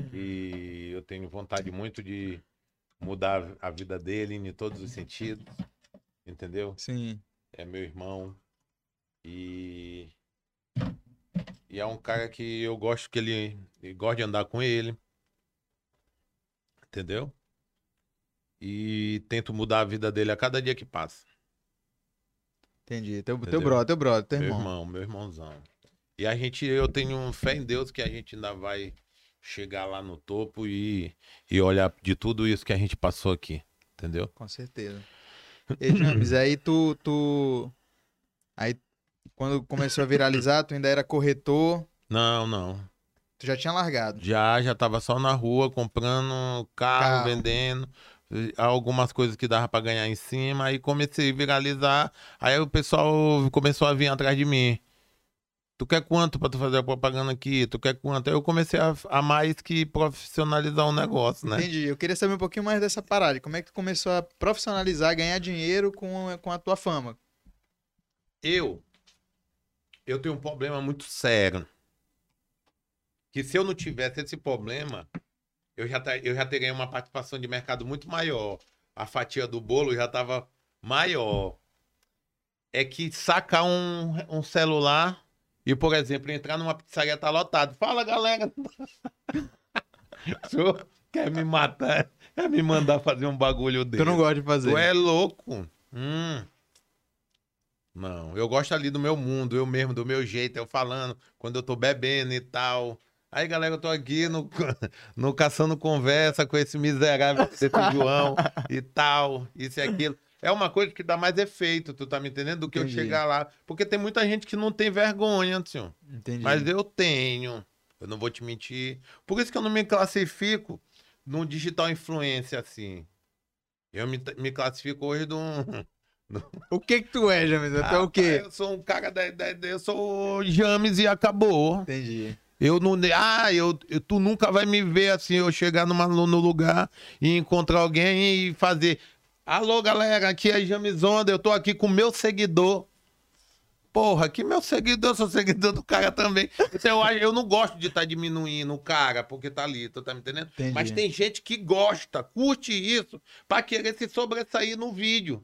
que eu tenho vontade muito de mudar a vida dele em todos os sentidos. Entendeu? Sim. É meu irmão. E. E é um cara que eu gosto que ele. Eu gosto de andar com ele. Entendeu? E tento mudar a vida dele a cada dia que passa. Entendi. Teu, teu brother, teu brother, teu Meu irmão. irmão, meu irmãozão. E a gente, eu tenho fé em Deus que a gente ainda vai chegar lá no topo e, e olhar de tudo isso que a gente passou aqui. Entendeu? Com certeza. E, James, aí tu, tu. Aí, quando começou a viralizar, tu ainda era corretor, Não, não. tu já tinha largado. Já, já tava só na rua comprando carro, Carro. vendendo algumas coisas que dava pra ganhar em cima. Aí comecei a viralizar. Aí o pessoal começou a vir atrás de mim. Tu quer quanto pra tu fazer a propaganda aqui? Tu quer quanto? Aí eu comecei a, a mais que profissionalizar o negócio, né? Entendi. Eu queria saber um pouquinho mais dessa parada. Como é que tu começou a profissionalizar, ganhar dinheiro com, com a tua fama? Eu, eu tenho um problema muito sério. Que se eu não tivesse esse problema, eu já, eu já teria uma participação de mercado muito maior. A fatia do bolo já estava maior. É que sacar um, um celular e, por exemplo, entrar numa pizzaria tá lotado. Fala, galera. O senhor quer me matar? Quer me mandar fazer um bagulho desse? Tu não gosta de fazer. Tu é louco. Hum. Não, eu gosto ali do meu mundo, eu mesmo, do meu jeito, eu falando, quando eu tô bebendo e tal. Aí, galera, eu tô aqui no, no Caçando Conversa com esse miserável desse João e tal, isso e aquilo. É uma coisa que dá mais efeito, tu tá me entendendo? Do que Entendi. eu chegar lá. Porque tem muita gente que não tem vergonha, senhor. Entendi. Mas eu tenho. Eu não vou te mentir. Por isso que eu não me classifico num digital influencer assim. Eu me, me classifico hoje de um. O que que tu é, James? Tu é o Ah, quê? Eu sou um cara da, da- da- Eu sou James e acabou. Entendi. Eu não. Ah, eu, eu- tu nunca vai me ver assim, eu chegar numa, no lugar e encontrar alguém e fazer. Alô, galera, aqui é James Onda, eu tô aqui com meu seguidor. Porra, que meu seguidor, eu sou seguidor do cara também. Então eu, eu não gosto de estar diminuindo o cara, porque tá ali, tu tá me entendendo? Entendi. Mas tem gente que gosta, curte isso, pra querer se sobressair no vídeo.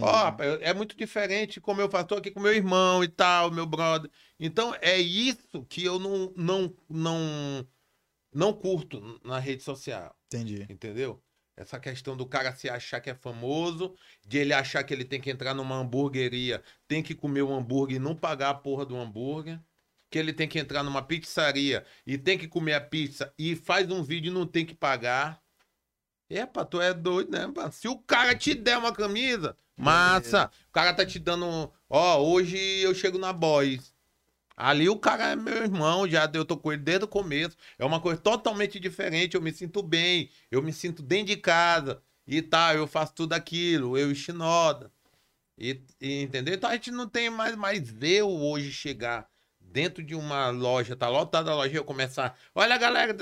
Ó, rapaz, é muito diferente como eu faço aqui com meu irmão e tal, meu brother. Então é isso que eu não não não não curto na rede social, Entendi. entendeu? Essa questão do cara se achar que é famoso, de ele achar que ele tem que entrar numa hamburgueria, tem que comer um hambúrguer e não pagar a porra do hambúrguer, que ele tem que entrar numa pizzaria e tem que comer a pizza e faz um vídeo e não tem que pagar. Epa, tu é doido, né? pá? Se o cara te der uma camisa, massa. O cara tá te dando. Ó, hoje eu chego na Boys. Ali o cara é meu irmão, já eu tô com ele desde o começo. É uma coisa totalmente diferente. Eu me sinto bem, eu me sinto dentro de casa e tal. Eu faço tudo aquilo, eu e Shinoda. E, e, entendeu? Então a gente não tem mais, mais o hoje chegar dentro de uma loja, tá lotada a loja eu começar. Olha, galera.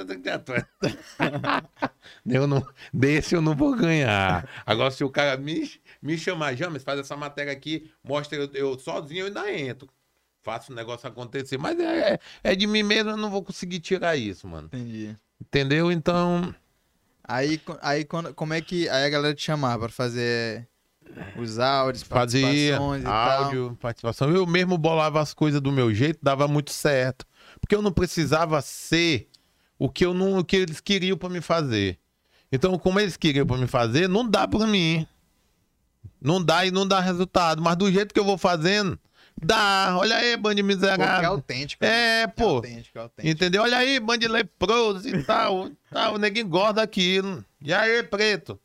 eu não, desse eu não vou ganhar. Agora, se o cara me, me chamar, James, faz essa matéria aqui, mostra eu, eu sozinho, eu ainda entro. Faço o negócio acontecer. Mas é, é de mim mesmo, eu não vou conseguir tirar isso, mano. Entendi. Entendeu? Então. Aí, aí quando, como é que aí a galera te chamava pra fazer os áudios, Fazia participações e tal? áudio, participação. Eu mesmo bolava as coisas do meu jeito, dava muito certo. Porque eu não precisava ser o que, eu não, o que eles queriam pra me fazer. Então, como eles queriam pra me fazer, não dá pra mim. Não dá e não dá resultado. Mas do jeito que eu vou fazendo, dá. Olha aí, bando de Pô, que é miserável. autêntico. É, É pô. autêntico, é autêntico. Entendeu? Olha aí, bando de leproso e tal. tal. O neguinho engorda aquilo. E aí, preto?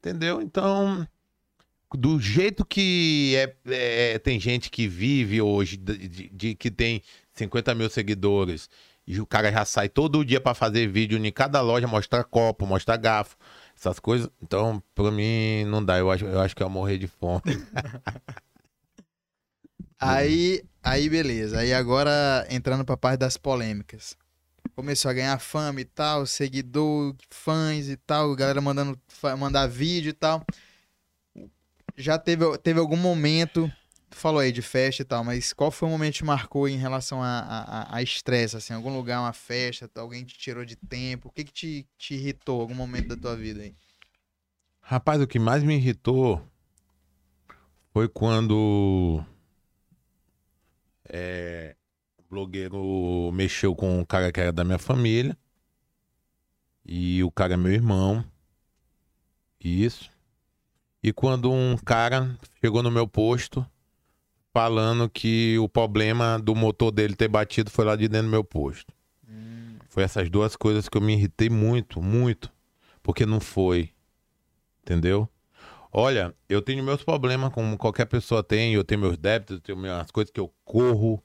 Entendeu? Então, do jeito que é, é, tem gente que vive hoje, de, de- de que tem 50 mil seguidores, e o cara já sai todo dia pra fazer vídeo em cada loja, mostrar copo, mostrar garfo, essas coisas. Então, pra mim, não dá. Eu acho, eu acho que eu ia morrer de fome. Aí, aí beleza. Aí agora entrando pra parte das polêmicas. Começou a ganhar fama e tal, seguidor, fãs e tal, galera mandando mandar vídeo e tal. Já teve, teve algum momento, tu falou aí de festa e tal, mas qual foi o momento que te marcou em relação a- a a- a estresse, assim, algum lugar, uma festa, alguém te tirou de tempo, o que que te, te irritou algum momento da tua vida aí? Rapaz, o que mais me irritou foi quando é, o blogueiro mexeu com um cara que era da minha família. E o cara é meu irmão. Isso. E quando um cara chegou no meu posto falando que o problema do motor dele ter batido foi lá de dentro do meu posto. Foi essas duas coisas que eu me irritei muito, muito. Porque não foi. Entendeu? Olha, eu tenho meus problemas, como qualquer pessoa tem. Eu tenho meus débitos, eu tenho minhas coisas que eu corro.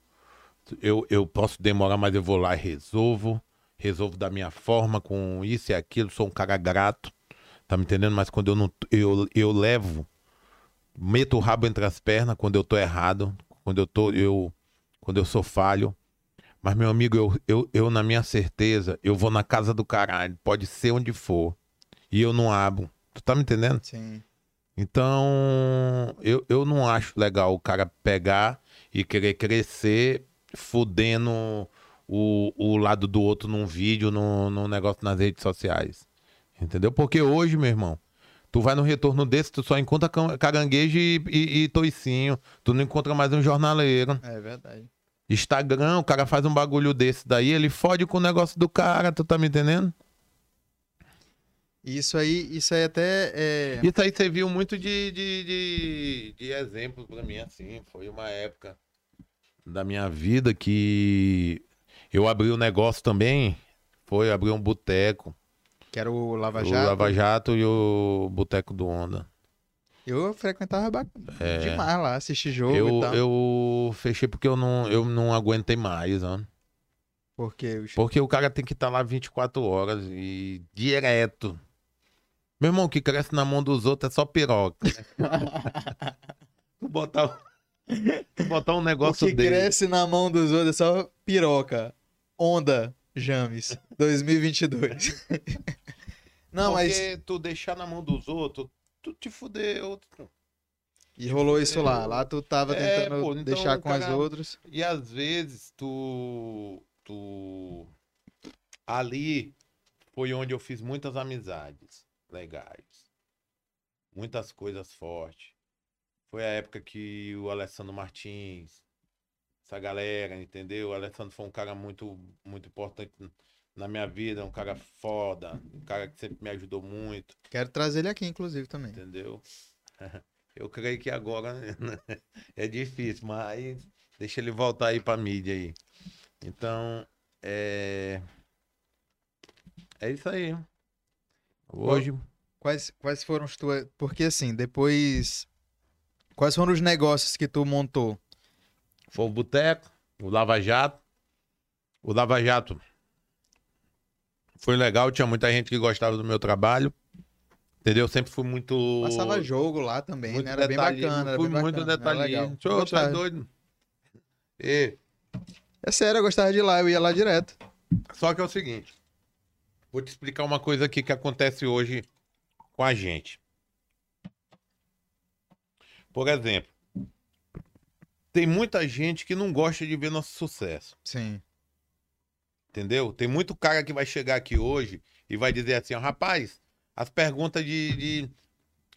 Eu, eu posso demorar, mas eu vou lá e resolvo. Resolvo da minha forma, com isso e aquilo. Sou um cara grato. Tá me entendendo? Mas quando eu não. Eu, eu levo. Meto o rabo entre as pernas quando eu tô errado. Quando eu tô. Eu, quando eu sou falho. Mas, meu amigo, eu, eu, eu, na minha certeza, eu vou na casa do caralho. Pode ser onde for. E eu não abro. Tu tá me entendendo? Sim. Então, eu, eu não acho legal o cara pegar e querer crescer fudendo o, o lado do outro num vídeo, num, num negócio nas redes sociais. Entendeu? Porque hoje, meu irmão, tu vai no retorno desse, tu só encontra caranguejo e, e, e toicinho. Tu não encontra mais um jornaleiro. É verdade. Instagram, o cara faz um bagulho desse daí, ele fode com o negócio do cara, tu tá me entendendo? Isso aí, isso aí até é... Isso aí serviu muito de, de, de, de exemplo pra mim, assim. Foi uma época da minha vida que eu abri um negócio também. Foi abrir um boteco. que era o Lava O Jato. Lava Jato e o Boteco do Onda. Eu frequentava É. demais lá, assistir jogo Eu, e tal. eu fechei porque eu não, eu não aguentei mais, ó. Porque. Porque o cara tem que estar lá 24 horas e direto. Meu irmão, o que cresce na mão dos outros é só piroca. tu botar, tu botar um o negócio que dele. cresce na mão dos outros é só piroca. Onda James 2022. Não, mas Porque tu deixar na mão dos outros, tu te fudeu. tu- e rolou isso lá. Lá tu tava É, tentando pô, então deixar o com as cara- outras. E às vezes tu. Tu. Ali foi onde eu fiz muitas amizades legais. Muitas coisas fortes. Foi a época que o Alessandro Martins, essa galera, entendeu? O Alessandro foi um cara muito, muito importante na minha vida, um cara foda, um cara que sempre me ajudou muito, Quero trazer ele aqui, inclusive, também. entendeu? Eu creio que agora é difícil, mas deixa ele voltar aí pra mídia aí. Então, é. É isso aí. Hoje. Quais, quais foram os tuas. Porque assim, depois. Quais foram os negócios que tu montou? Foi o Boteco, o Lava Jato. O Lava Jato foi legal, tinha muita gente que gostava do meu trabalho. Entendeu? Sempre fui muito. Passava jogo lá também, muito né? Era bem bacana. Era Fui bem muito bacana, era detalhista. Show, gostava. doido. E, É sério, eu gostava de ir lá, eu ia lá direto. só que é o seguinte. Vou te explicar uma coisa aqui que acontece hoje com a gente. Por exemplo, tem muita gente que não gosta de ver nosso sucesso. Sim. Entendeu? Tem muito cara que vai chegar aqui hoje e vai dizer assim, ó, rapaz, as perguntas de, de,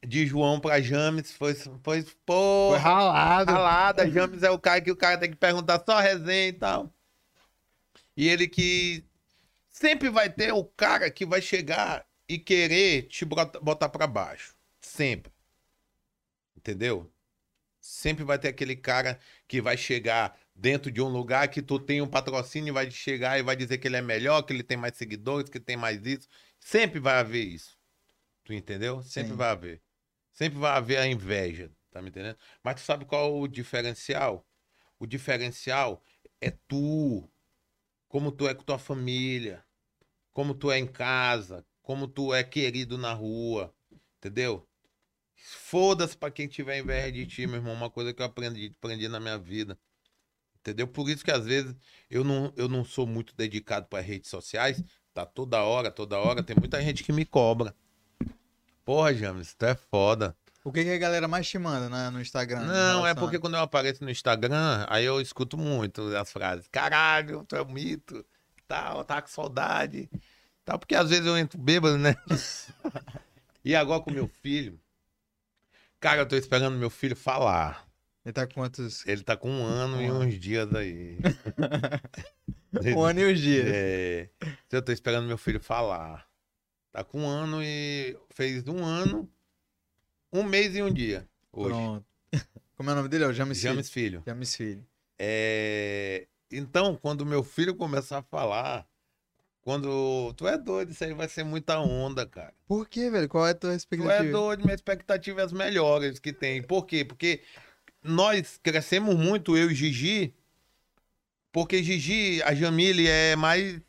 de João pra James foi, foi pô, Foi ralado. ralada. James é o cara que o cara tem que perguntar só resenha e tal. E ele que sempre vai ter o cara que vai chegar e querer te bota- botar pra baixo. Sempre. Entendeu? Sempre vai ter aquele cara que vai chegar dentro de um lugar que tu tem um patrocínio e vai chegar e vai dizer que ele é melhor, que ele tem mais seguidores, que tem mais isso. Sempre vai haver isso. Tu entendeu? Sempre Sim. vai haver. Sempre vai haver a inveja, tá me entendendo? Mas tu sabe qual é o diferencial? O diferencial é tu. Como tu é com tua família. Como tu é em casa. Como tu é querido na rua. Entendeu? Foda-se pra quem tiver inveja de ti, meu irmão. Uma coisa que eu aprendi, aprendi na minha vida. Entendeu? Por isso que às vezes eu não, eu não sou muito dedicado para redes sociais. Tá toda hora, toda hora. Tem muita gente que me cobra. Porra, James, tu é foda. O que, que a galera mais te manda né, no Instagram? Não, é porque quando eu apareço no Instagram, aí eu escuto muito as frases. Caralho, tu é um mito. Tal, tá com saudade. Tal, porque às vezes eu entro bêbado, né? e agora com meu filho. Cara, eu tô esperando meu filho falar. Ele tá com quantos? Ele tá com um ano e Um ano. uns dias aí. Um ano e os dias. É, eu tô esperando meu filho falar. Tá com um ano e fez um ano, um mês e um dia. Hoje. Pronto. Como é o nome dele? É o James, James Filho. Filho. James Filho. É, Então, quando meu filho começar a falar, quando. Tu é doido, isso aí vai ser muita onda, cara. Por quê, velho? Qual é a tua Tu expectativa? é doido, minha expectativa é as melhores que tem. Por quê? Porque nós crescemos muito, eu e Gigi, porque Gigi, a Jamile é mais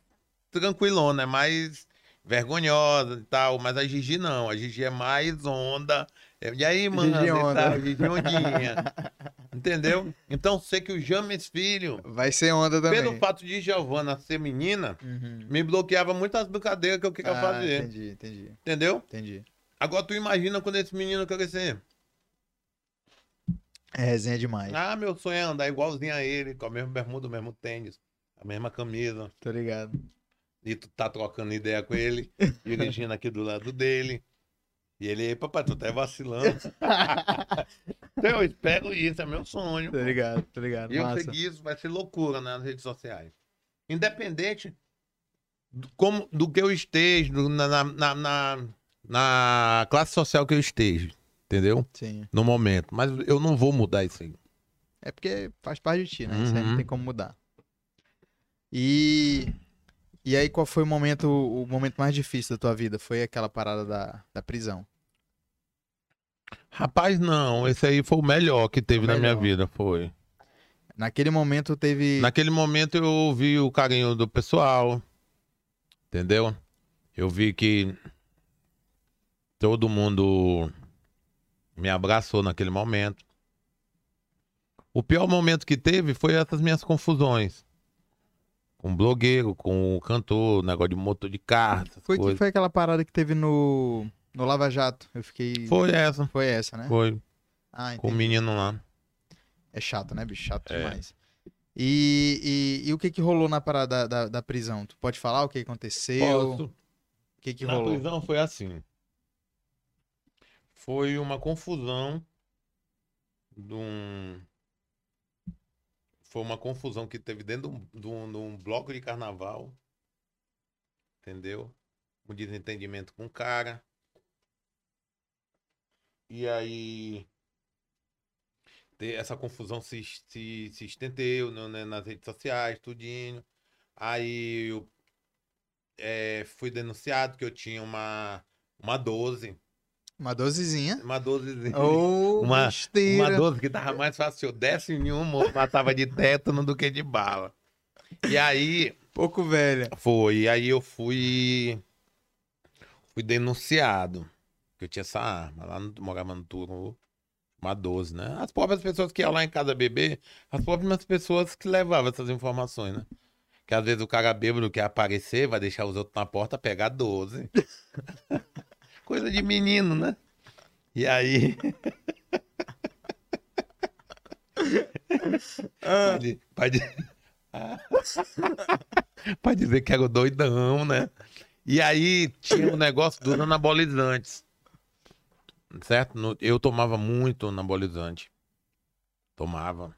tranquilona, é mais vergonhosa e tal, mas a Gigi não, a Gigi é mais onda. É, E aí, mano, e Gigi ondinha. Entendeu? Então, sei que o James Filho, Vai ser onda também. pelo fato de Giovana ser menina, Uhum. me bloqueava muitas brincadeiras que eu queria Ah, fazer. Entendi, entendi, Entendeu? entendi. Agora tu imagina quando esse menino crescer. É resenha demais. Ah, meu sonho é andar igualzinho a ele, com a mesma bermuda, o mesmo tênis, a mesma camisa. Tô ligado. E tu tá trocando ideia com ele, dirigindo aqui do lado dele. E ele, "Ei, papai, tu tá vacilando. então eu espero isso, é meu sonho. Tô ligado, tô ligado. E eu Massa. que isso vai ser loucura nas redes sociais. Independente do, como, do que eu esteja, do- na, na, na, na- na classe social que eu esteja. Entendeu? Sim. No momento. Mas eu não vou mudar isso aí. É porque faz parte de ti, né? Isso aí não Uhum. tem como mudar. E. E aí, qual foi o momento, o momento mais difícil da tua vida? Foi aquela parada da, da prisão. Rapaz, não. Esse aí foi o melhor que teve O na minha melhor. vida. Foi. Naquele momento teve. Naquele momento eu vi o carinho do pessoal. Entendeu? Eu vi que todo mundo me abraçou naquele momento. O pior momento que teve foi essas minhas confusões. Com o blogueiro, com o cantor, negócio de motor de carro, Foi, que coisas. foi aquela parada que teve no, no Lava Jato. Eu fiquei. Foi essa. Foi essa, né? Foi. Ah, Com o menino lá. É chato, né, bicho? Chato É. demais. E, e, e o que que rolou na parada da, da, da prisão? Tu pode falar o que aconteceu? Posso? O que que Na rolou? prisão foi assim. Foi uma confusão de um. Foi uma confusão que teve dentro de um, de um- bloco de carnaval. Entendeu? Um desentendimento com o cara. E aí. Essa confusão se, se, se estendeu no- né, nas redes sociais, tudinho. Aí eu é, fui denunciado que eu tinha uma, uma 12. Uma dosezinha. Uma 12. Ou Uma- besteira. Uma 12 que tava mais fácil. Se eu desse em uma, matava de tétano do que de bala. E aí, Pouco velha. foi. E aí eu fui. Fui denunciado. Que eu tinha essa arma. Lá no, morava no turno. Uma 12, né? As próprias pessoas que iam lá em casa beber, as próprias pessoas que levavam essas informações, né? Que às vezes o cara bêbado quer aparecer, vai deixar os outros na porta, pegar 12. Coisa de menino, né? E aí. Pode, pode... pode dizer que era o doidão, né? E aí tinha o negócio dos anabolizantes. Certo? Eu tomava muito anabolizante. Tomava.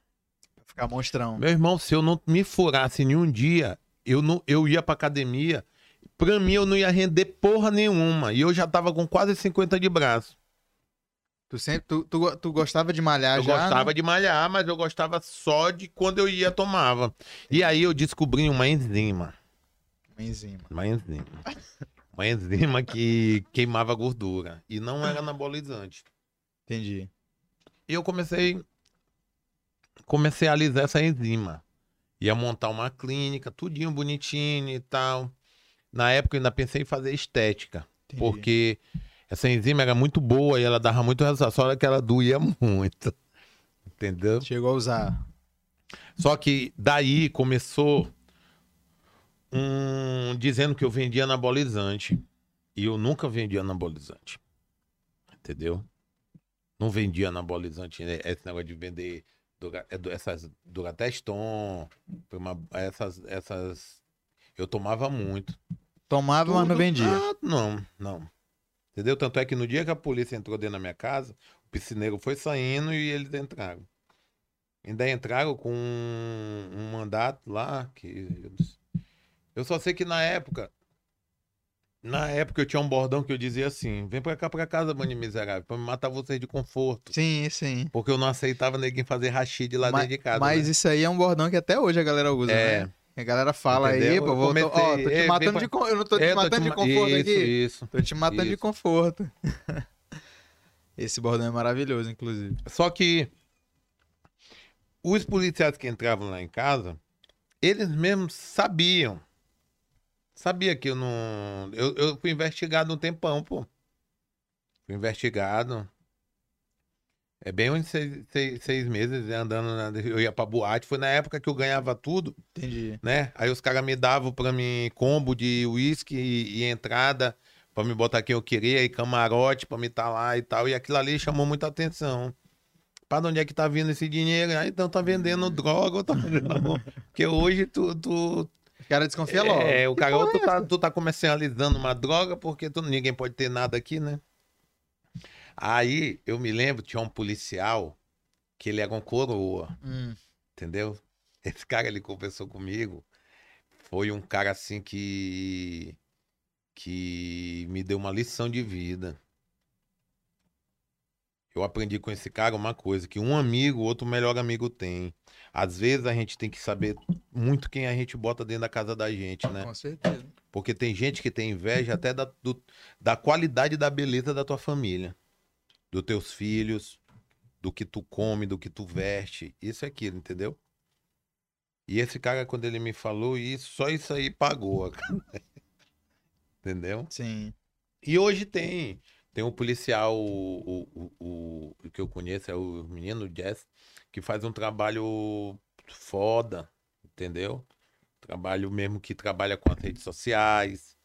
Pra ficar monstrão. Meu irmão, se eu não me furasse nenhum dia, eu, não, eu ia pra academia. Pra mim, eu não ia render porra nenhuma. E eu já tava com quase 50 de braço. Tu, sempre, tu, tu, tu gostava de malhar eu já? gostava né? de malhar, mas eu gostava só de quando eu ia tomava. E aí eu descobri uma enzima. Uma enzima. Uma enzima. Uma enzima que queimava gordura. E não era anabolizante. Entendi. E eu comecei comecei a alisar essa enzima. Ia montar uma clínica, tudinho bonitinho e tal. Na época eu ainda pensei em fazer estética, entendi. porque essa enzima era muito boa e ela dava muito resultado, só que ela doía muito. Entendeu? Chegou a usar. Só que daí começou um dizendo que eu vendia anabolizante. E eu nunca vendi anabolizante. Entendeu? Não vendia anabolizante. né? Esse negócio de vender Dura- é essas Durateston, essas, essas. Eu tomava muito. Tomava, mas não Tudo- vendia. Ah, não, não. Entendeu? Tanto é que no dia que a polícia entrou dentro da minha casa, o piscineiro foi saindo e eles entraram. Ainda entraram com um, um mandato lá que. Eu só sei que na época. Na época eu tinha um bordão que eu dizia assim: vem pra cá pra casa, mano miserável, pra me matar vocês de conforto. Sim, sim. Porque eu não aceitava ninguém fazer rachide lá Ma- dentro de casa. Mas né? isso aí é um bordão que até hoje a galera usa, É. né? A galera fala aí, Entendeu? pô, Eu vou, tô, ó, tô te "Ei, matando de Eu não tô te É, matando de conforto aqui. Isso. Tô te matando de conforto. Esse bordão é maravilhoso, inclusive. Só que os policiais que entravam lá em casa, eles mesmos sabiam. Sabia que eu não. Eu, eu fui investigado um tempão, pô. Fui investigado. É bem uns seis, seis, seis meses né, andando. na- eu ia pra boate. Foi na época que eu ganhava tudo, Entendi. né? Aí os caras me davam pra mim combo de uísque e, e entrada pra me botar quem eu queria, e camarote pra me estar lá e tal. E aquilo ali chamou muita atenção. Para onde é que tá vindo esse dinheiro? Ah, então tá vendendo droga, ou tá vendendo... Porque hoje tu, tu, O cara desconfia logo. é, o cara, ou tu é tá, tu tá comercializando uma droga, porque tu, ninguém pode ter nada aqui, né? Aí, eu me lembro, tinha um policial, que ele era um coroa, Hum, entendeu? Esse cara, ele conversou comigo, foi um cara, assim, que... que me deu uma lição de vida. Eu aprendi com esse cara uma coisa, que um amigo, outro melhor amigo tem. Às vezes a gente tem que saber muito quem a gente bota dentro da casa da gente, né? Com certeza. Porque tem gente que tem inveja até da, do- da qualidade da beleza da tua família, dos teus filhos, do que tu come, do que tu veste, isso é aquilo, entendeu? E esse cara, quando ele me falou isso, só isso aí pagou. entendeu? Sim. E hoje tem. Tem um policial, o, o, o, o que eu conheço é o menino Jess, que faz um trabalho foda, entendeu? Trabalho mesmo que trabalha com as redes sociais,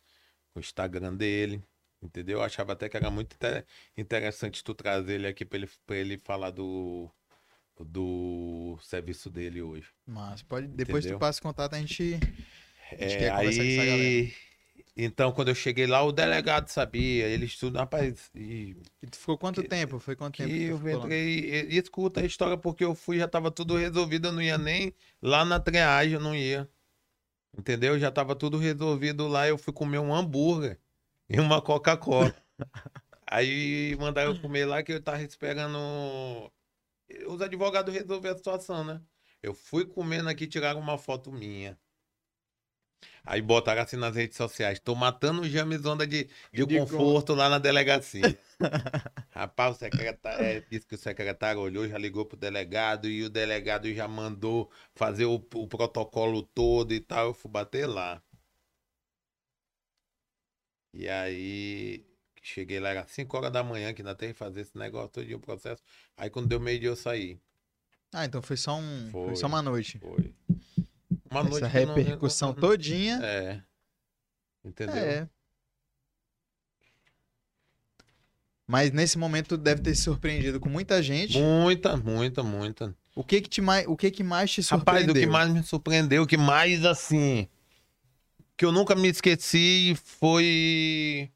com o Instagram dele, entendeu? Eu achava até que era muito inte- interessante tu trazer ele aqui pra ele, pra ele falar do, do serviço dele hoje. Mas pode, depois Entendeu? tu passa o contato, a gente. A gente É, aí Então, quando eu cheguei lá, o delegado sabia, ele estuda, rapaz, e, E tu ficou quanto Que- tempo? Foi quanto tempo? tu eu entrei, e, e escuta a história, porque eu fui, já tava tudo resolvido, eu não ia nem lá na triagem, eu não ia. Entendeu? Já tava tudo resolvido lá, eu fui comer um hambúrguer e uma Coca-Cola. Aí mandaram eu comer lá que eu tava esperando os advogados resolver a situação, né? Eu fui comendo aqui, tiraram uma foto minha. Aí botaram assim nas redes sociais. Tô matando o James Onda de, de, De conforto lá na delegacia. Rapaz, o secretário é, disse que o secretário olhou, já ligou pro delegado e o delegado já mandou fazer o, o protocolo todo e tal. Eu fui bater lá. E aí cheguei lá, era 5 horas da manhã, que ainda tem que fazer esse negócio todo dia, o processo. Aí quando deu meio dia eu saí. Ah, então foi só um. Foi, Foi. só uma noite. Foi. Uma Essa eu não- repercussão todinha. É. Entendeu? É. Mas nesse momento tu deve ter se surpreendido com muita gente. Muita, muita, muita. O que que, te mais, o que que mais te surpreendeu? Rapaz, o que mais me surpreendeu, o que mais assim. Que eu nunca me esqueci foi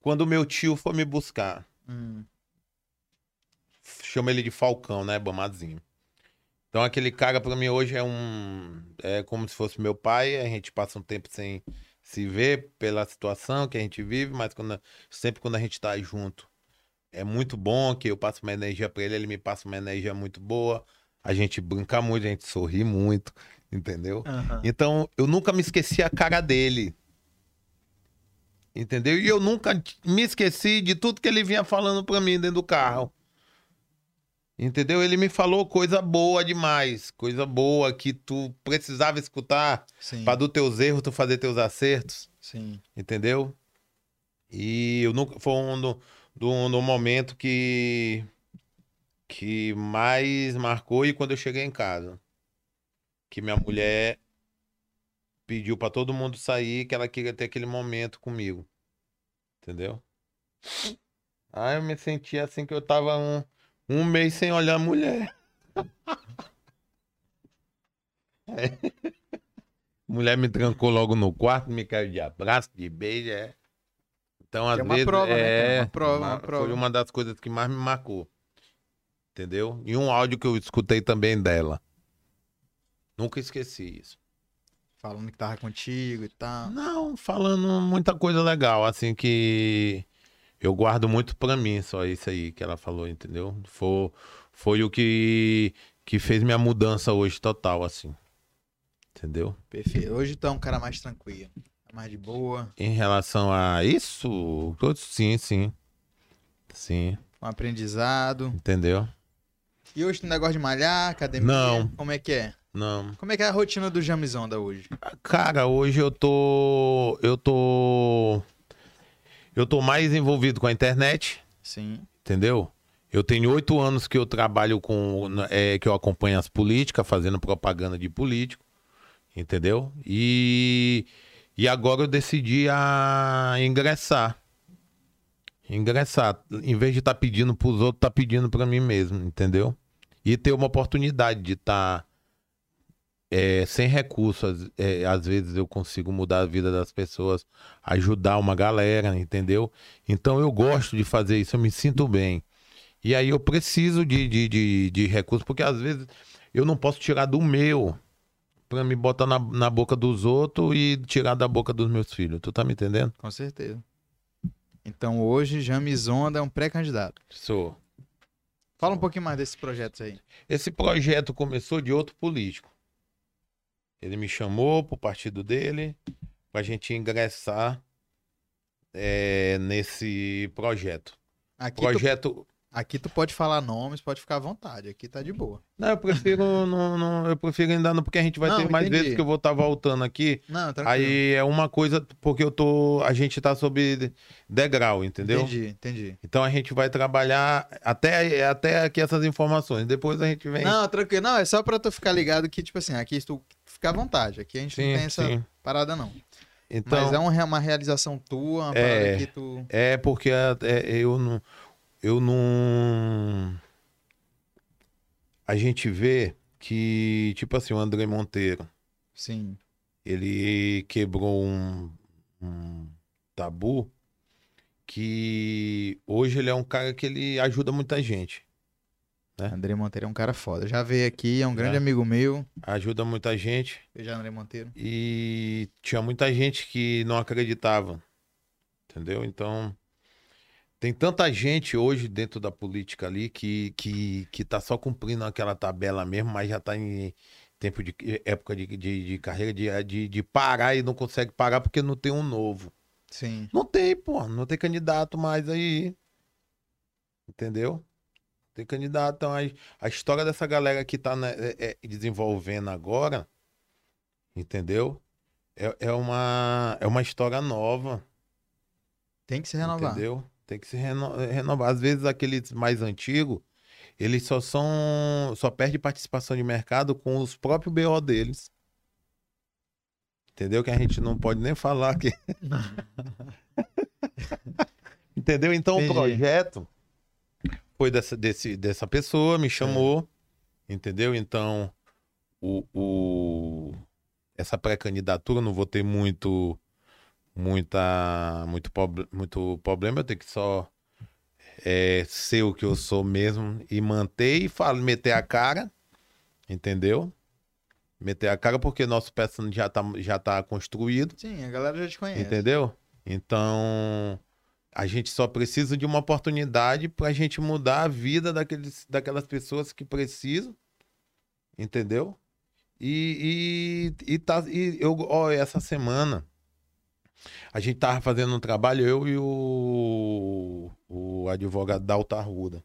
quando meu tio foi me buscar. Hum, Chama ele de Falcão, né? Bamazinho. Então aquele cara pra mim hoje é um. É como se fosse meu pai. A gente passa um tempo sem se ver pela situação que a gente vive, mas quando, sempre quando a gente tá junto é muito bom que eu passo uma energia pra ele, ele me passa uma energia muito boa. A gente brinca muito, a gente sorri muito, entendeu? aham. Então, eu nunca me esqueci a cara dele. Entendeu? E eu nunca me esqueci de tudo que ele vinha falando pra mim dentro do carro. Entendeu? Ele me falou coisa boa demais, coisa boa que tu precisava escutar para dos teus erros tu fazer teus acertos, sim. entendeu? E eu nunca foi um do, do, do momento que que mais marcou e quando eu cheguei em casa, que minha mulher pediu pra todo mundo sair, que ela queria ter aquele momento comigo. Entendeu? Aí eu me senti assim que eu tava um, um mês sem olhar a mulher. É. Mulher me trancou logo no quarto, me caiu de abraço, de beijo, é. Então, às é uma vezes, prova, né, é, Uma prova, uma uma- prova. foi uma das coisas que mais me marcou. Entendeu? E um áudio que eu escutei também dela. Nunca esqueci isso. Falando que tava contigo e tal. Não, falando muita coisa legal, assim, que eu guardo muito pra mim, só isso aí que ela falou, entendeu? Foi, foi o que, que fez minha mudança hoje total, assim. Entendeu? Perfeito. Hoje é um cara mais tranquilo. Mais de boa, Em relação a isso, todos sim, sim. Sim, com aprendizado. entendeu? E hoje não gosta de malhar, academia? Não. Como é que é? Não. Como é que é a rotina do Jamizonda hoje? Cara, hoje eu tô. Eu tô. Eu tô mais envolvido com a internet, Sim. entendeu? Eu tenho oito anos que eu trabalho com. é, que eu acompanho as políticas, fazendo propaganda de político, entendeu? E. E agora eu decidi a ingressar. Ingressar. Em vez de estar pedindo pros outros, tá pedindo pra mim mesmo, entendeu? E ter uma oportunidade de estar. É, sem recursos, é, às vezes eu consigo mudar a vida das pessoas, ajudar uma galera, entendeu? Então eu gosto de fazer isso, eu me sinto bem. E aí eu preciso de, de, de, de recursos, porque às vezes eu não posso tirar do meu pra me botar na, na boca dos outros e tirar da boca dos meus filhos. Tu tá me entendendo? Com certeza. Então hoje Jamizonda é um pré-candidato. Sou. Fala um pouquinho mais desses projetos aí. Esse projeto começou de outro político. Ele me chamou pro partido dele pra gente ingressar é, nesse projeto. Aqui tu, Projeto. aqui tu pode falar nomes, pode ficar à vontade. Aqui tá de boa. Não, eu prefiro não, não- eu prefiro ainda não, porque a gente vai Não, ter mais entendi. vezes que eu vou estar voltando aqui. Não, tranquilo. Aí é uma coisa, porque eu tô. A gente tá sob degrau, entendeu? Entendi, entendi. Então a gente vai trabalhar até, até aqui essas informações. Depois a gente vem. Não, tranquilo. Não, é só pra tu ficar ligado que, tipo assim, aqui tu fica à vontade. Aqui a gente sim, não tem essa sim. parada, não. Então, Mas é um- uma realização tua, uma É. parada que tu. É porque é, é, eu não. Eu não. A gente vê que, tipo assim, o André Monteiro, Sim. ele quebrou um, um tabu que hoje ele é um cara que ele ajuda muita gente. Né? André Monteiro é um cara foda. Já veio aqui, é um grande Já. amigo meu. Ajuda muita gente Beijar André Monteiro. e tinha muita gente que não acreditava. Entendeu? Então, tem tanta gente hoje dentro da política ali que, que, que tá só cumprindo aquela tabela mesmo, mas já tá em tempo de época de, de, de carreira de, de, de parar e não consegue parar porque não tem um novo. Sim. Não tem, pô, não tem candidato mais aí. Entendeu? Tem candidato. Então, a, a história dessa galera que tá né, é- é, desenvolvendo agora, entendeu? É, é, uma, é uma história nova. Tem que se renovar. Entendeu? Tem que se reno- renovar. Às vezes aqueles mais antigos, eles só são. só perdem participação de mercado com os próprios BO deles. Entendeu? Que a gente não pode nem falar aqui. Entendeu? Então Entendi. o projeto foi dessa, desse, dessa pessoa, me chamou. Entendeu? Então, o, o- essa pré-candidatura, não vou ter muito muita muito, muito problema, eu tenho que só é, ser o que eu sou mesmo e manter e falo, meter a cara, entendeu? Meter a cara porque nosso personagem já tá, já tá construído, Sim, a galera já te conhece. entendeu? Então, a gente só precisa de uma oportunidade pra gente mudar a vida daqueles, daquelas pessoas que precisam, entendeu? E, e, e, tá, e eu, ó, essa semana a gente tava fazendo um trabalho, eu e o, o advogado Dalta Arruda,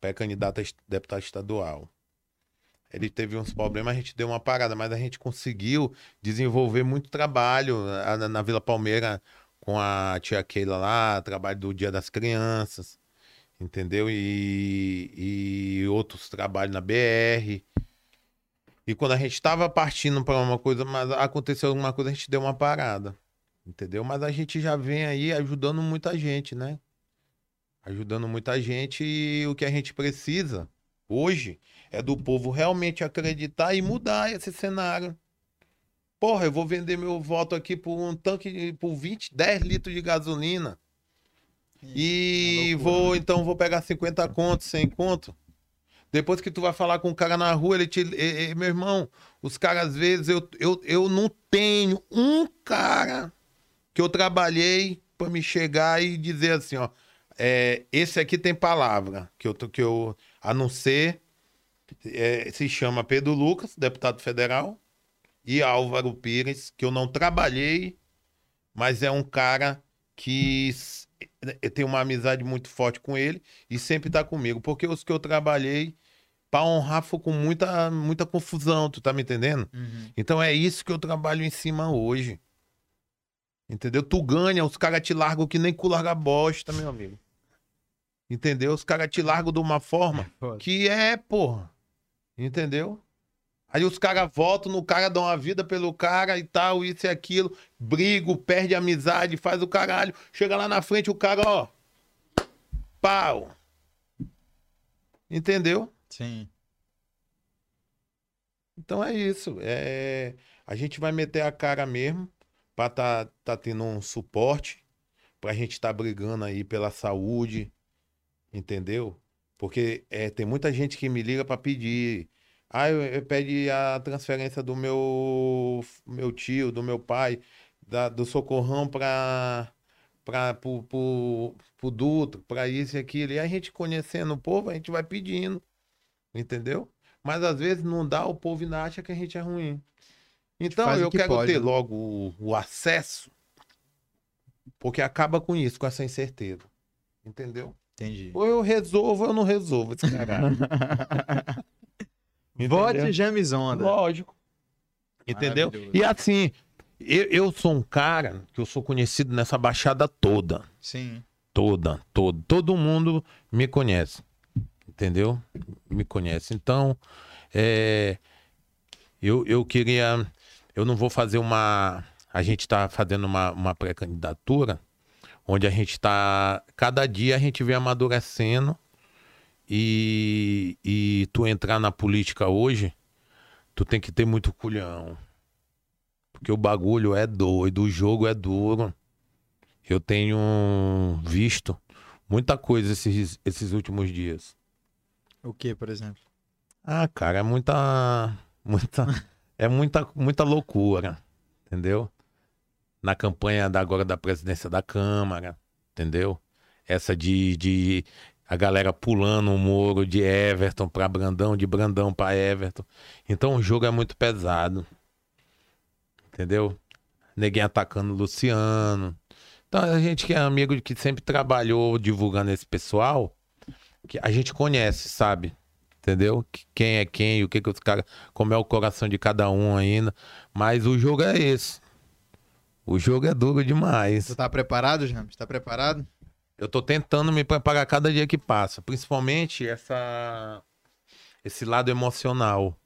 pré-candidato a deputado estadual. Ele teve uns problemas, a gente deu uma parada, mas a gente conseguiu desenvolver muito trabalho na- na Vila Palmeira com a tia Keila lá, trabalho do Dia das Crianças, entendeu? E, e outros trabalhos na BR. E quando a gente estava partindo para uma coisa, mas aconteceu alguma coisa, a gente deu uma parada. Entendeu? Mas a gente já vem aí ajudando muita gente, né? Ajudando muita gente e o que a gente precisa hoje é do povo realmente acreditar e mudar esse cenário. Porra, eu vou vender meu voto aqui por um tanque por 20, 10 litros de gasolina. E É loucura, vou, né? então, vou pegar 50 conto, 100 conto. Depois que tu vai falar com um cara na rua, ele te. "Ei, ei, meu irmão, os caras, às vezes, eu, eu, eu não tenho um cara que eu trabalhei pra me chegar e dizer assim, ó. é, esse aqui tem palavra, que eu, que eu a não ser. é, se chama Pedro Lucas, deputado federal, e Álvaro Pires, que eu não trabalhei, mas é um cara que eu tenho uma amizade muito forte com ele e sempre tá comigo. Porque os que eu trabalhei, pra honrar, foi com muita, muita confusão, tu tá me entendendo? Uhum. Então é isso que eu trabalho em cima hoje. Entendeu? Tu ganha, os caras te largam que nem cu larga bosta, meu amigo. Entendeu? Os caras te largam de uma forma que é, porra. Entendeu? Aí os caras votam no cara, dão a vida pelo cara e tal, isso e aquilo. Brigo, perde a amizade, faz o caralho. Chega lá na frente, o cara, ó. Pau. Entendeu? Sim. Então é isso. É... A gente vai meter a cara mesmo pra tá, tá tendo um suporte, pra gente tá brigando aí pela saúde, entendeu? Porque é, tem muita gente que me liga pra pedir. Ah, eu, eu pede a transferência do meu, meu tio, do meu pai, da- do socorrão pra, pra, pro, pro, pro Dutra, pra isso e aquilo. E a gente conhecendo o povo, a gente vai pedindo, entendeu? Mas às vezes não dá, o povo ainda acha que a gente é ruim. Então eu que quero pode, ter né? logo o, o acesso, porque acaba com isso, com essa incerteza. Entendeu? Entendi. Ou eu resolvo ou eu não resolvo esse caralho. Vote? James Onda. Lógico. Entendeu? E assim, eu, eu sou um cara que eu sou conhecido nessa baixada toda. Sim. Toda, toda. Todo mundo me conhece. Entendeu? Me conhece. Então, é, eu, eu queria. Eu não vou fazer uma. A gente está fazendo uma, uma pré-candidatura, onde a gente está. Cada dia a gente vem amadurecendo. E, e tu entrar na política hoje, tu tem que ter muito culhão. Porque o bagulho é doido, o jogo é duro. eu tenho visto muita coisa esses, esses últimos dias. O que, por exemplo? Ah, cara, é muita. Muita. é muita, muita loucura. Entendeu? Na campanha da, agora da presidência da Câmara. Entendeu? Essa de, de a galera pulando o muro de Everton para Brandão, de Brandão para Everton. Então o jogo é muito pesado. Entendeu? Ninguém atacando o Luciano. Então a gente que é amigo que sempre trabalhou divulgando esse pessoal, que a gente conhece, sabe? Entendeu? Quem é quem, o que que os caras, como é o coração de cada um ainda. Mas o jogo é esse. O jogo é duro demais. Você tá preparado, James? Tá preparado? Eu tô tentando me preparar cada dia que passa, principalmente essa esse lado emocional.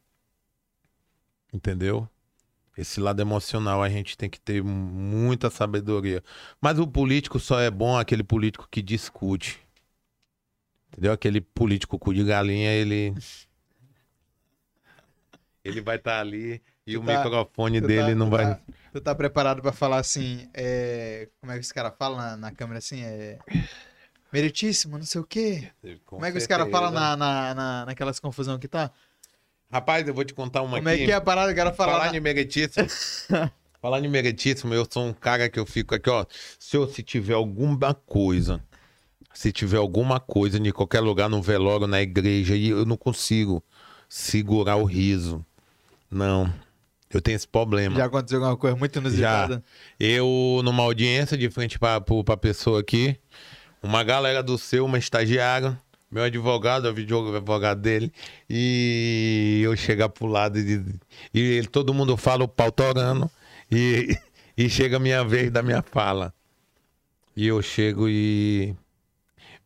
Entendeu? Esse lado emocional a gente tem que ter muita sabedoria. Mas o político só é bom aquele político que discute. Entendeu? Aquele político cu de galinha, ele ele vai estar tá ali e Tu o tá- microfone dele tá- não vai Tu tá preparado pra falar assim, é... como é que os caras falam na, na câmera assim? É... Meritíssimo, não sei o quê. Com como é que os caras falam certeza. na, na, na, naquelas confusão que tá? Rapaz, eu vou te contar uma Como aqui. é que é a parada? O cara fala Falar na- de meritíssimo. Falar de meritíssimo, eu sou um cara que eu fico aqui, ó. Se eu se tiver alguma coisa, se tiver alguma coisa em qualquer lugar, no velório, na igreja, e eu não consigo segurar o riso. Não. Eu tenho esse problema. Já aconteceu alguma coisa muito inusitada? Eu, numa audiência de frente pra, pro- pra pessoa aqui, uma galera do seu, uma estagiária, meu advogado, vi o advogado dele, e eu chegar pro lado e, e todo mundo fala o pau torando, e, e chega a minha vez da minha fala. E eu chego e.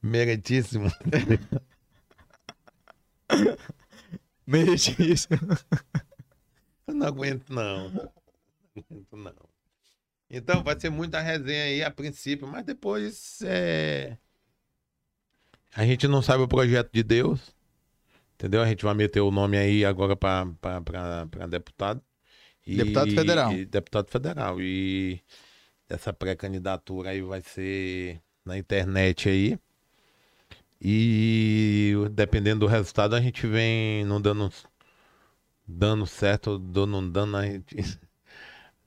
Meritíssimo. Meritíssimo. Eu não aguento, não. Não aguento, não. Então, vai ser muita resenha aí a princípio, mas depois é. A gente não sabe o projeto de Deus. Entendeu? A gente vai meter o nome aí agora para deputado. E- Deputado federal. e deputado federal. E essa pré-candidatura aí vai ser na internet aí. E dependendo do resultado, a gente vem não dando dando certo ou não dando, a gente.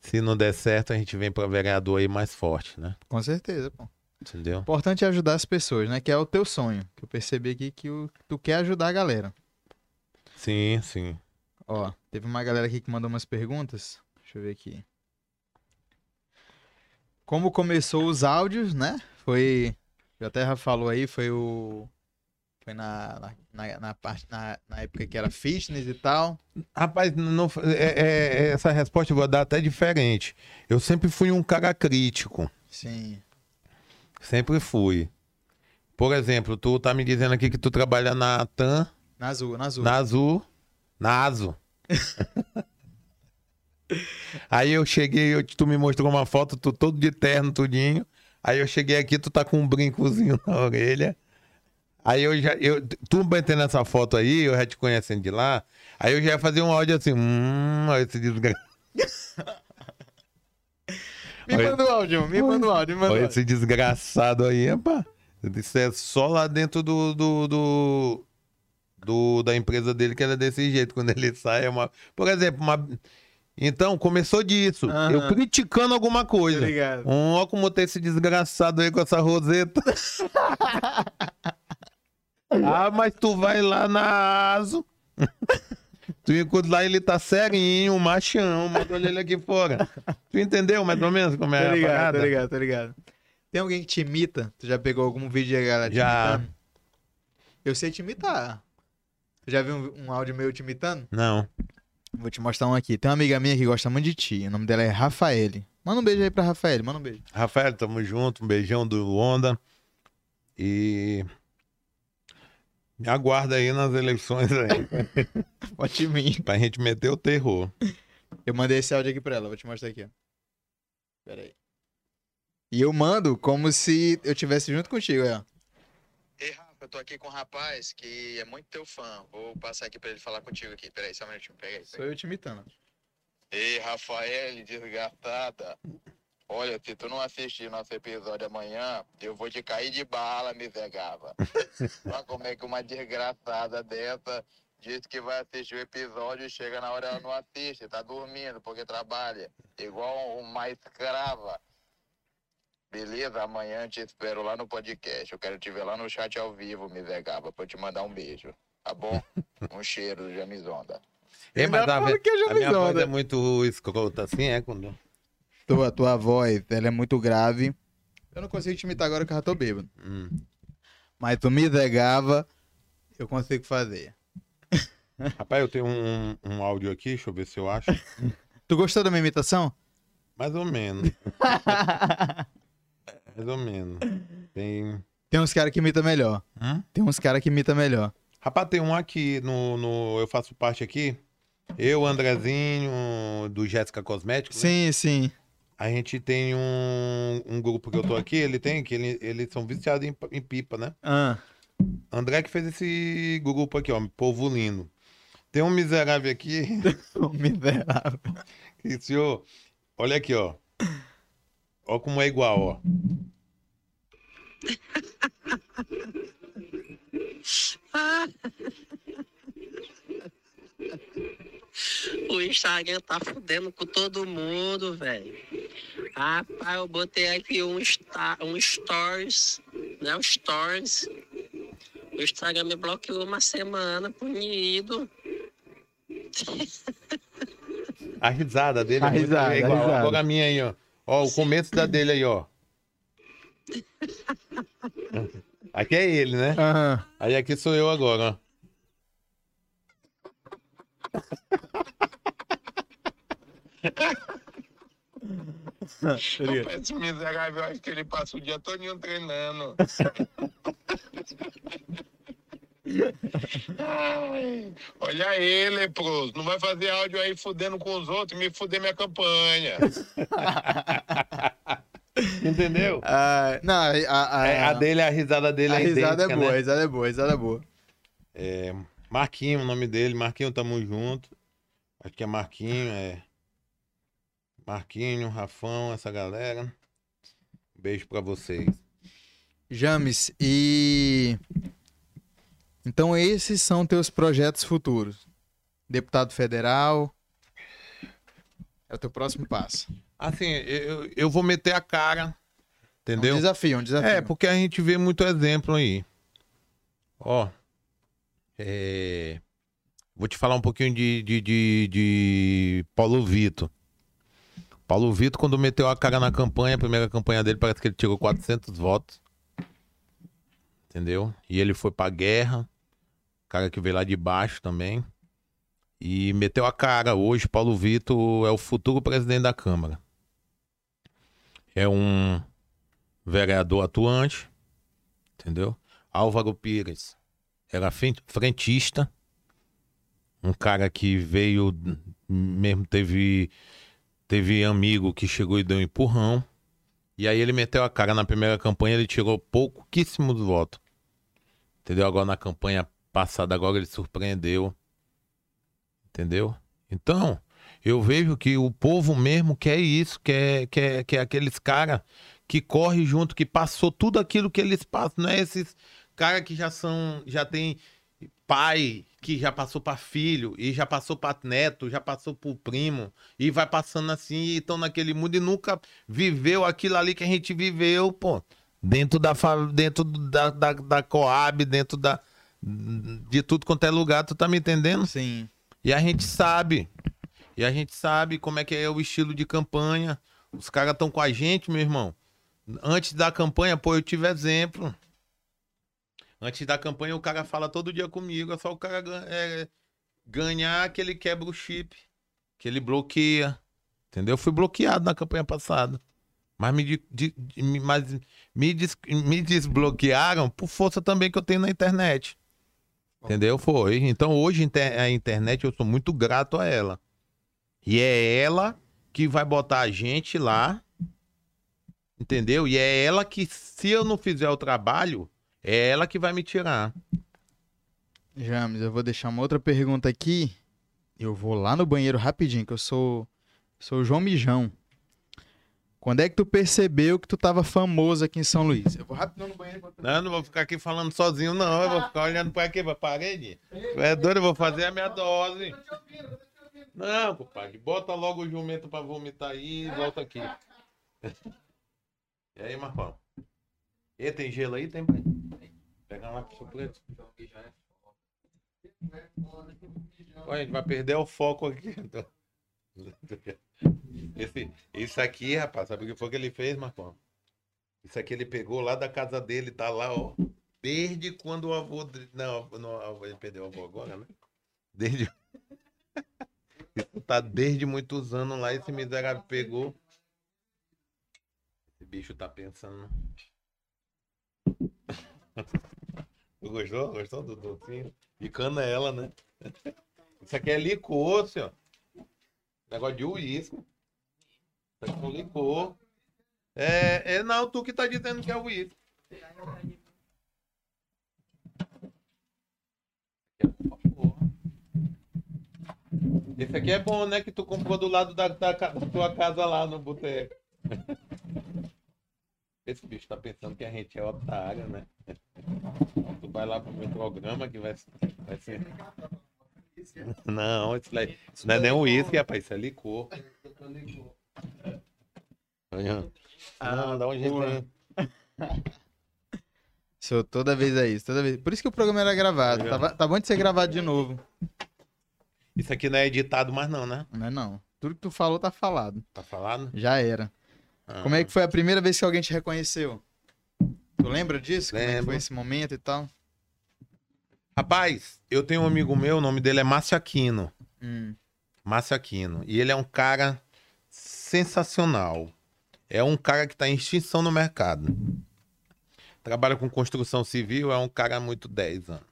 Se não der certo, a gente vem para vereador aí mais forte, né? Com certeza, pô. Entendeu? Importante é ajudar as pessoas, né? Que é o teu sonho. Que eu percebi aqui que o- tu quer ajudar a galera. Sim, sim. Ó, teve uma galera aqui que mandou umas perguntas. Deixa eu ver aqui. Como começou os áudios, né? Foi. Já já falou aí, foi o. Foi na, na, na, parte, na, na época que era fitness e tal. Rapaz, não, é- é- essa resposta eu vou dar até diferente. Eu sempre fui um cara crítico. Sim. Sempre fui. Por exemplo, tu tá me dizendo aqui que tu trabalha na TAM, Na azul, na azul. na Azul, na Azo. Aí eu cheguei, eu- tu me mostrou uma foto, tu todo de terno, tudinho. Aí eu cheguei aqui, tu tá com um brincozinho na orelha. Aí eu já, eu, tu batendo essa foto aí, eu já te conhecendo de lá. Aí eu já ia fazer um áudio assim, hum, olha esse desgra... Me Olha- manda o áudio, me manda o áudio, me manda olha esse desgraçado aí, rapaz. Isso é só lá dentro do, do, do, do- da empresa dele que era desse jeito. Quando ele sai, é uma. Por exemplo, uma. Então, começou disso. Aham. Eu criticando alguma coisa. Obrigado. Um, ó, como tem esse desgraçado aí com essa roseta. ah, mas tu vai lá na ASO. tu encontra lá, ele tá serinho, machão, mandou ele aqui fora. Tu entendeu mais ou menos como é a ligado, parada? tô ligado, tô ligado. Tem alguém que te imita? Tu já pegou algum vídeo aí, galera? Já. imitando? Eu sei te imitar. Tu já viu um, um áudio meu te imitando? Não. Vou te mostrar um aqui. Tem uma amiga minha que gosta muito de ti. O nome dela é Rafaele. Manda um beijo aí pra Rafaele, manda um beijo. Rafael, tamo junto. Um beijão do Onda. E. Me aguarda aí nas eleições aí. Pode mim. pra gente meter o terror. Eu mandei esse áudio aqui pra ela, vou te mostrar aqui, ó. Pera aí. E eu mando como se eu tivesse junto contigo, aí, ó. Ei, Rafa, eu tô aqui com um rapaz que é muito teu fã. Vou passar aqui pra ele falar contigo aqui. Pera aí, só um minutinho. Pega aí. Sou eu te imitando. Ei, Rafael, desgastada. Olha, se tu não assistir nosso episódio amanhã, eu vou te cair de bala, miserável. Olha como é que uma desgraçada dessa diz que vai assistir o episódio e chega na hora ela não assiste, tá dormindo porque trabalha. Igual uma escrava. Beleza? Amanhã te espero lá no podcast. Eu quero te ver lá no chat ao vivo, miserável, pra eu te mandar um beijo. Tá bom? Um cheiro do Jamizonda. É, mas a, já a minha voz é muito escrota assim, é? Quando... Tua, tua voz, ela é muito grave. Eu não consigo te imitar agora que eu já tô bêbado. Hum. Mas tu me negava, eu consigo fazer. Rapaz, eu tenho um, um áudio aqui, deixa eu ver se eu acho. Tu gostou da minha imitação? Mais ou menos, mais ou menos. Tem. Tem uns caras que imitam melhor. Hum? Tem uns caras que imitam melhor. Rapaz, tem um aqui no, no. Eu faço parte aqui. Eu, Andrezinho, do Jéssica Cosméticos. né? Sim, sim. A gente tem um, um grupo que eu tô aqui, ele tem, que ele, eles são viciados em, em pipa, né? Ah, André que fez esse grupo aqui, ó, Povo Lindo. Tem um miserável aqui, o miserável. que senhor, olha aqui, ó. Ó como é igual, ó. O Instagram tá fudendo com todo mundo, velho. Rapaz, eu botei aqui um, sta- um stories, né? Um stories. O Instagram me bloqueou uma semana, punido. A risada dele A é muito- risada, é a igual. risada. Agora a minha aí, ó. Ó, o começo da dele aí, ó. Aqui é ele, né? Aham. Aí aqui sou eu agora, ó. Esse miserável, acho que ele passa o dia todinho treinando. Ai, olha ele, leproso. Não vai fazer áudio aí fudendo com os outros e me fuder minha campanha. Entendeu? Ah, não, a, a, É, a dele, a risada dele a é risada é idêntica, boa, a né? risada é boa, a risada é boa. É, Marquinho, o nome dele. Marquinho, tamo junto. Acho que é Marquinho, é. Marquinho, Rafão, essa galera. Beijo pra vocês. James, e. Então, esses são teus projetos futuros. Deputado federal. É o teu próximo passo. Assim, eu, eu vou meter a cara. É Entendeu? um desafio, um desafio. É, porque a gente vê muito exemplo aí. Ó. é, Vou te falar um pouquinho de, de, de, de Paulo Vitor. Paulo Vitor, quando meteu a cara na campanha, a primeira campanha dele, parece que ele tirou 400 votos. Entendeu? E ele foi pra guerra. Cara que veio lá de baixo também. E meteu a cara. Hoje, Paulo Vitor é o futuro presidente da Câmara. É um vereador atuante, entendeu? Álvaro Pires era frentista, um cara que veio, mesmo teve, teve amigo que chegou e deu um empurrão, e aí ele meteu a cara na primeira campanha, ele tirou pouquíssimos votos, entendeu? Agora na campanha passada, agora ele surpreendeu, entendeu? Então, eu vejo que o povo mesmo quer isso, quer, quer, quer aqueles caras que corre junto, que passou tudo aquilo que eles passam, não é esses caras que já são, já tem pai, que já passou para filho, e já passou para neto, já passou pro primo, e vai passando assim, e estão naquele mundo e nunca viveu aquilo ali que a gente viveu, pô, dentro da, dentro da, da, da Coab, dentro da, de tudo quanto é lugar, tu tá me entendendo? Sim. E a gente sabe. E a gente sabe como é que é o estilo de campanha. Os caras estão com a gente, meu irmão. Antes da campanha, pô, eu tive exemplo. Antes da campanha, o cara fala todo dia comigo. É só o cara é, ganhar que ele quebra o chip. Que ele bloqueia. Entendeu? Eu fui bloqueado na campanha passada. Mas me, de- de- mas me, des- me desbloquearam por força também que eu tenho na internet. Entendeu? Foi. Então hoje a internet eu sou muito grato a ela. E é ela que vai botar a gente lá. Entendeu? E é ela que, se eu não fizer o trabalho, é ela que vai me tirar. James, eu vou deixar uma outra pergunta aqui. Eu vou lá no banheiro rapidinho, que eu sou, sou o João Mijão. Quando é que tu percebeu que tu tava famoso aqui em São Luís? Eu vou rapidão no banheiro. Vou... Não, não vou ficar aqui falando sozinho, não. Eu vou ficar olhando pra aqui, pra parede. É doido, eu vou fazer a minha dose. Não, compadre, bota logo o jumento pra vomitar aí e volta aqui. E aí, Marcão? E tem gelo aí? Tem, pai? Lá pro suplente. Olha, a gente vai perder o foco aqui. então. Esse, isso aqui, rapaz, sabe o que foi que ele fez, Marcão? Isso aqui ele pegou lá da casa dele, tá lá, ó. Desde quando o avô. Não, não ele perdeu o avô agora, né? Desde. Isso tá desde muitos anos lá, esse miserável pegou. Esse bicho tá pensando. Gostou? Gostou do docinho? E canela, né? Isso aqui é licor, senhor. Negócio de uísque. Isso aqui é um licor. É, é, não, tu que tá dizendo que é uísque. Esse aqui é bom, né? Que tu comprou do lado da, da da tua casa lá no boteco. Esse bicho tá pensando que a gente é otário, né? Tu vai lá pro meu programa que vai, vai ser. Não, isso, isso não é nem uísque, rapaz, isso é licor. Não, dá um jeito. Sou toda vez é isso, toda vez. Por isso que o programa era gravado. Tava, tá bom de ser gravado de novo. Isso aqui não é editado mais não, né? Não é não. Tudo que tu falou tá falado. Tá falado? Já era. Ah. Como é que foi a primeira vez que alguém te reconheceu? Tu lembra disso? Como é que Lembro. foi esse momento e tal? Rapaz, eu tenho um amigo meu, o nome dele é Márcio Aquino. Hum. Márcio Aquino. E ele é um cara sensacional. É um cara que está em extinção no mercado. Trabalha com construção civil, é um cara muito 10 anos.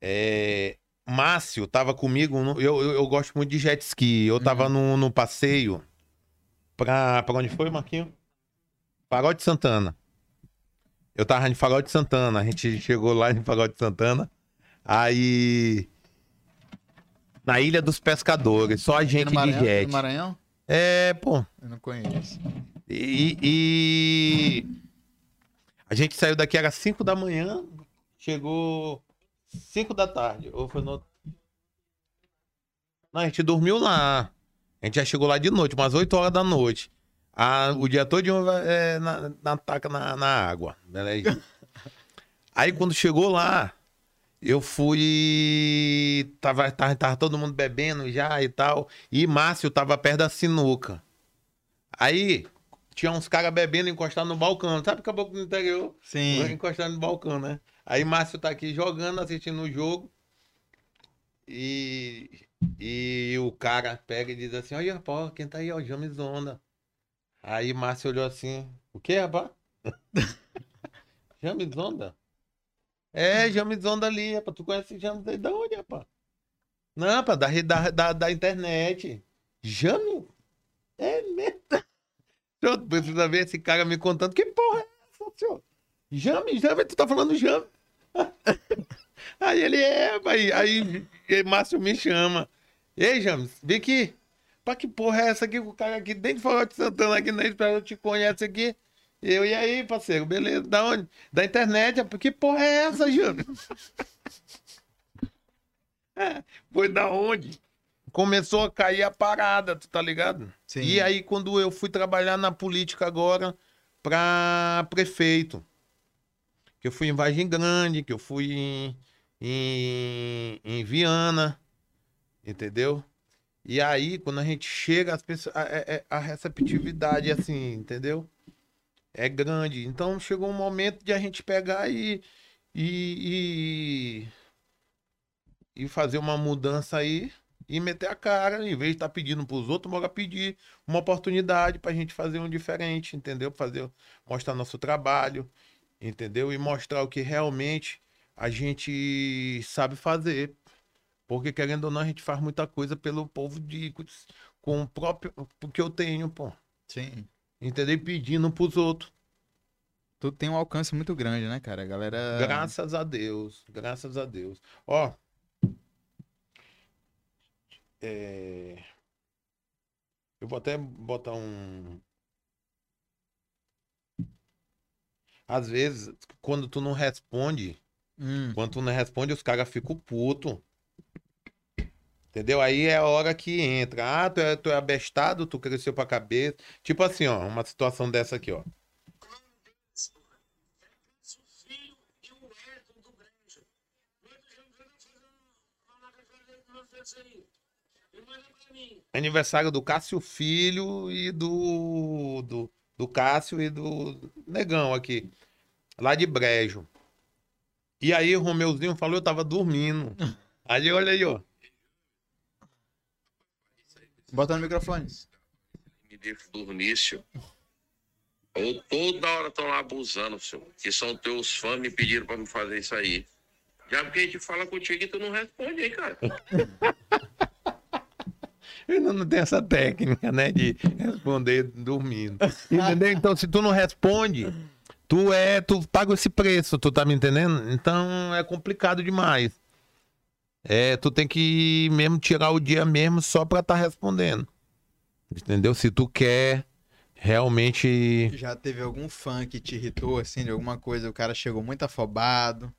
É, Márcio tava comigo, no- eu, eu, eu gosto muito de jet ski. Eu tava no, no passeio pra, pra onde foi, Marquinho? Farol de Santana. Eu tava em Farol de Santana, a gente chegou lá em Farol de Santana. Aí. Na Ilha dos Pescadores, só a Aqui gente no de Maranhão? jet. No Maranhão? É, pô. Eu não conheço. E, e- a gente saiu daqui, era 5 da manhã, chegou 5 da tarde. Ou foi no... Não, a gente dormiu lá. A gente já chegou lá de noite, umas 8 horas da noite. Ah, o dia todo é, na, na taca na, na água. Beleza? Aí quando chegou lá, eu fui. Tava, tava, tava todo mundo bebendo já e tal. E Márcio tava perto da sinuca. Aí tinha uns caras bebendo encostados no balcão. Sabe o caboclo do interior? Sim. Encostado no balcão, né? Aí Márcio tá aqui jogando, assistindo o jogo. E, e o cara pega e diz assim: Olha, pô, quem tá aí, ó, James Onda. Aí Márcio olhou assim: O que, rapaz? James Onda? É, James Onda ali, rapaz. Tu conhece James aí da onde, rapaz? Não, rapaz, da, da, da, da internet. James? É mesmo? Eu preciso ver esse cara me contando. Que porra é essa, senhor? Jame, Jame, tu tá falando Jame? aí ele é, aí, aí, aí Márcio me chama. Ei, James, vem aqui. Pra que porra é essa aqui? O cara aqui dentro de Farol de Santana, aqui na Espera, eu te conhece aqui. Eu, e aí, parceiro, beleza? Da onde? Da internet. rapaz. Que porra é essa, James? É, Foi da onde? Começou a cair a parada, tu tá ligado? Sim. E aí, quando eu fui trabalhar na política agora pra prefeito, que eu fui em Vargem Grande, que eu fui em, em, em Viana, entendeu? E aí, quando a gente chega, as pessoas, a, a- a receptividade, assim, entendeu? É grande. Então, chegou um momento de a gente pegar e, e, e, e fazer uma mudança aí e meter a cara, em vez de estar pedindo para os outros, bora pedir uma oportunidade para a gente fazer um diferente, entendeu? Fazer, mostrar nosso trabalho, entendeu? E mostrar o que realmente a gente sabe fazer. Porque, querendo ou não, a gente faz muita coisa pelo povo de com o próprio que eu tenho, pô. Sim. Entendeu? Pedindo pros outros. Tu tem um alcance muito grande, né, cara? A galera. Graças a Deus. Graças a Deus. Ó. É... Eu vou até botar um. Às vezes, quando tu não responde, Hum, quando tu não responde, os caras ficam puto. Entendeu? Aí é a hora que entra. Ah, tu é, tu é abestado, tu cresceu pra cabeça. Tipo assim, ó, uma situação dessa aqui, ó. Aniversário do Cássio Filho e do, do, do Cássio e do Negão aqui. Lá de Brejo. E aí o Romeuzinho falou, eu tava dormindo. Aí olha aí, ó. bota no microfone. me deixa dormir, senhor. Ou toda hora estão lá abusando, senhor. Que são teus fãs me pediram pra me fazer isso aí. Já porque a gente fala contigo e tu não responde, hein, cara? Eu ainda não tenho essa técnica, né? De responder dormindo. Entendeu? Então, se tu não responde, tu é. Tu paga esse preço, tu tá me entendendo? Então é complicado demais. É, tu tem que mesmo tirar o dia mesmo só pra tá respondendo. Entendeu? Se tu quer realmente. Já teve algum fã que te irritou, assim, de alguma coisa? O cara chegou muito afobado.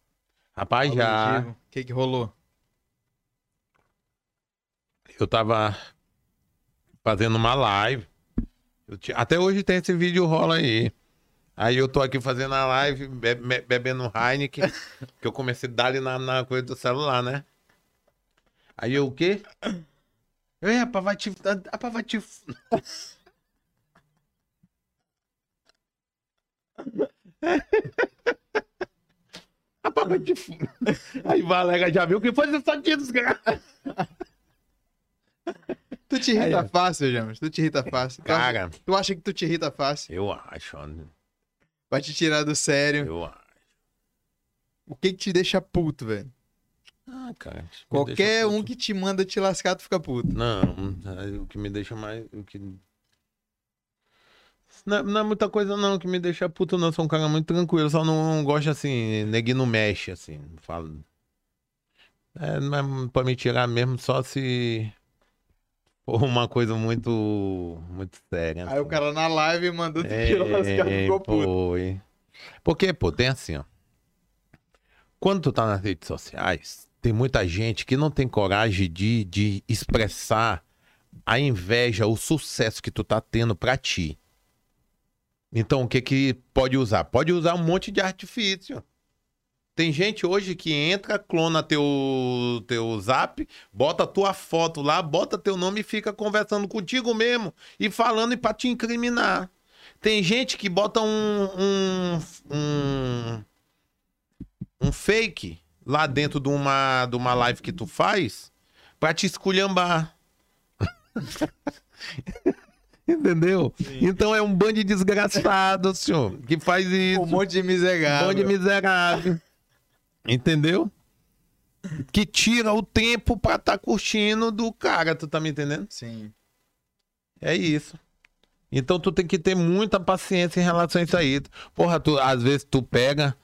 Rapaz, já. tipo? O que que rolou? Eu tava fazendo uma live. Ti- Até hoje tem esse vídeo rola aí. Aí eu tô aqui fazendo a live, be- be- bebendo Heineken, que eu comecei a dar ali na, na coisa do celular, né? Aí eu o quê? Ei, rapaz, vai te. Rapaz, vai te. Rapaz, vai te. Aí Valega já viu que foi isso aqui, desgraça. Tu te irrita Aí, fácil, James. Tu te irrita fácil. Cara, Tu acha que tu te irrita fácil? eu acho, ó, Vai te tirar do sério. eu acho. O que que te deixa puto, velho? Ah, cara. Qualquer um que te manda te lascar, tu fica puto. Não, o que me deixa mais. O que... Não, é- não é muita coisa, não, que me deixa puto, não. Eu sou um cara muito tranquilo, só não gosto assim, neguinho não mexe, assim. Não falo. É, não é pra me tirar mesmo só se uma coisa muito. muito séria. Aí o assim. cara na live mandou te lascar, É, ficou puto. foi. Porque, pô, tem assim, ó. Quando tu tá nas redes sociais, tem muita gente que não tem coragem de, de expressar a inveja, o sucesso que tu tá tendo pra ti. Então, o que que pode usar? Pode usar um monte de artifício. Tem gente hoje que entra, clona teu, teu zap, bota tua foto lá, bota teu nome e fica conversando contigo mesmo e falando pra te incriminar. Tem gente que bota um, um, um, um fake lá dentro de uma, de uma live que tu faz pra te esculhambar. Entendeu? Então é um bando de desgraçado, senhor, que faz isso. Um monte de Um miserável. bando de miserável. Entendeu? Que tira o tempo pra tá curtindo do cara, tu tá me entendendo? Sim. É isso. Então tu tem que ter muita paciência em relação a isso aí. Porra, tu, às vezes tu pega,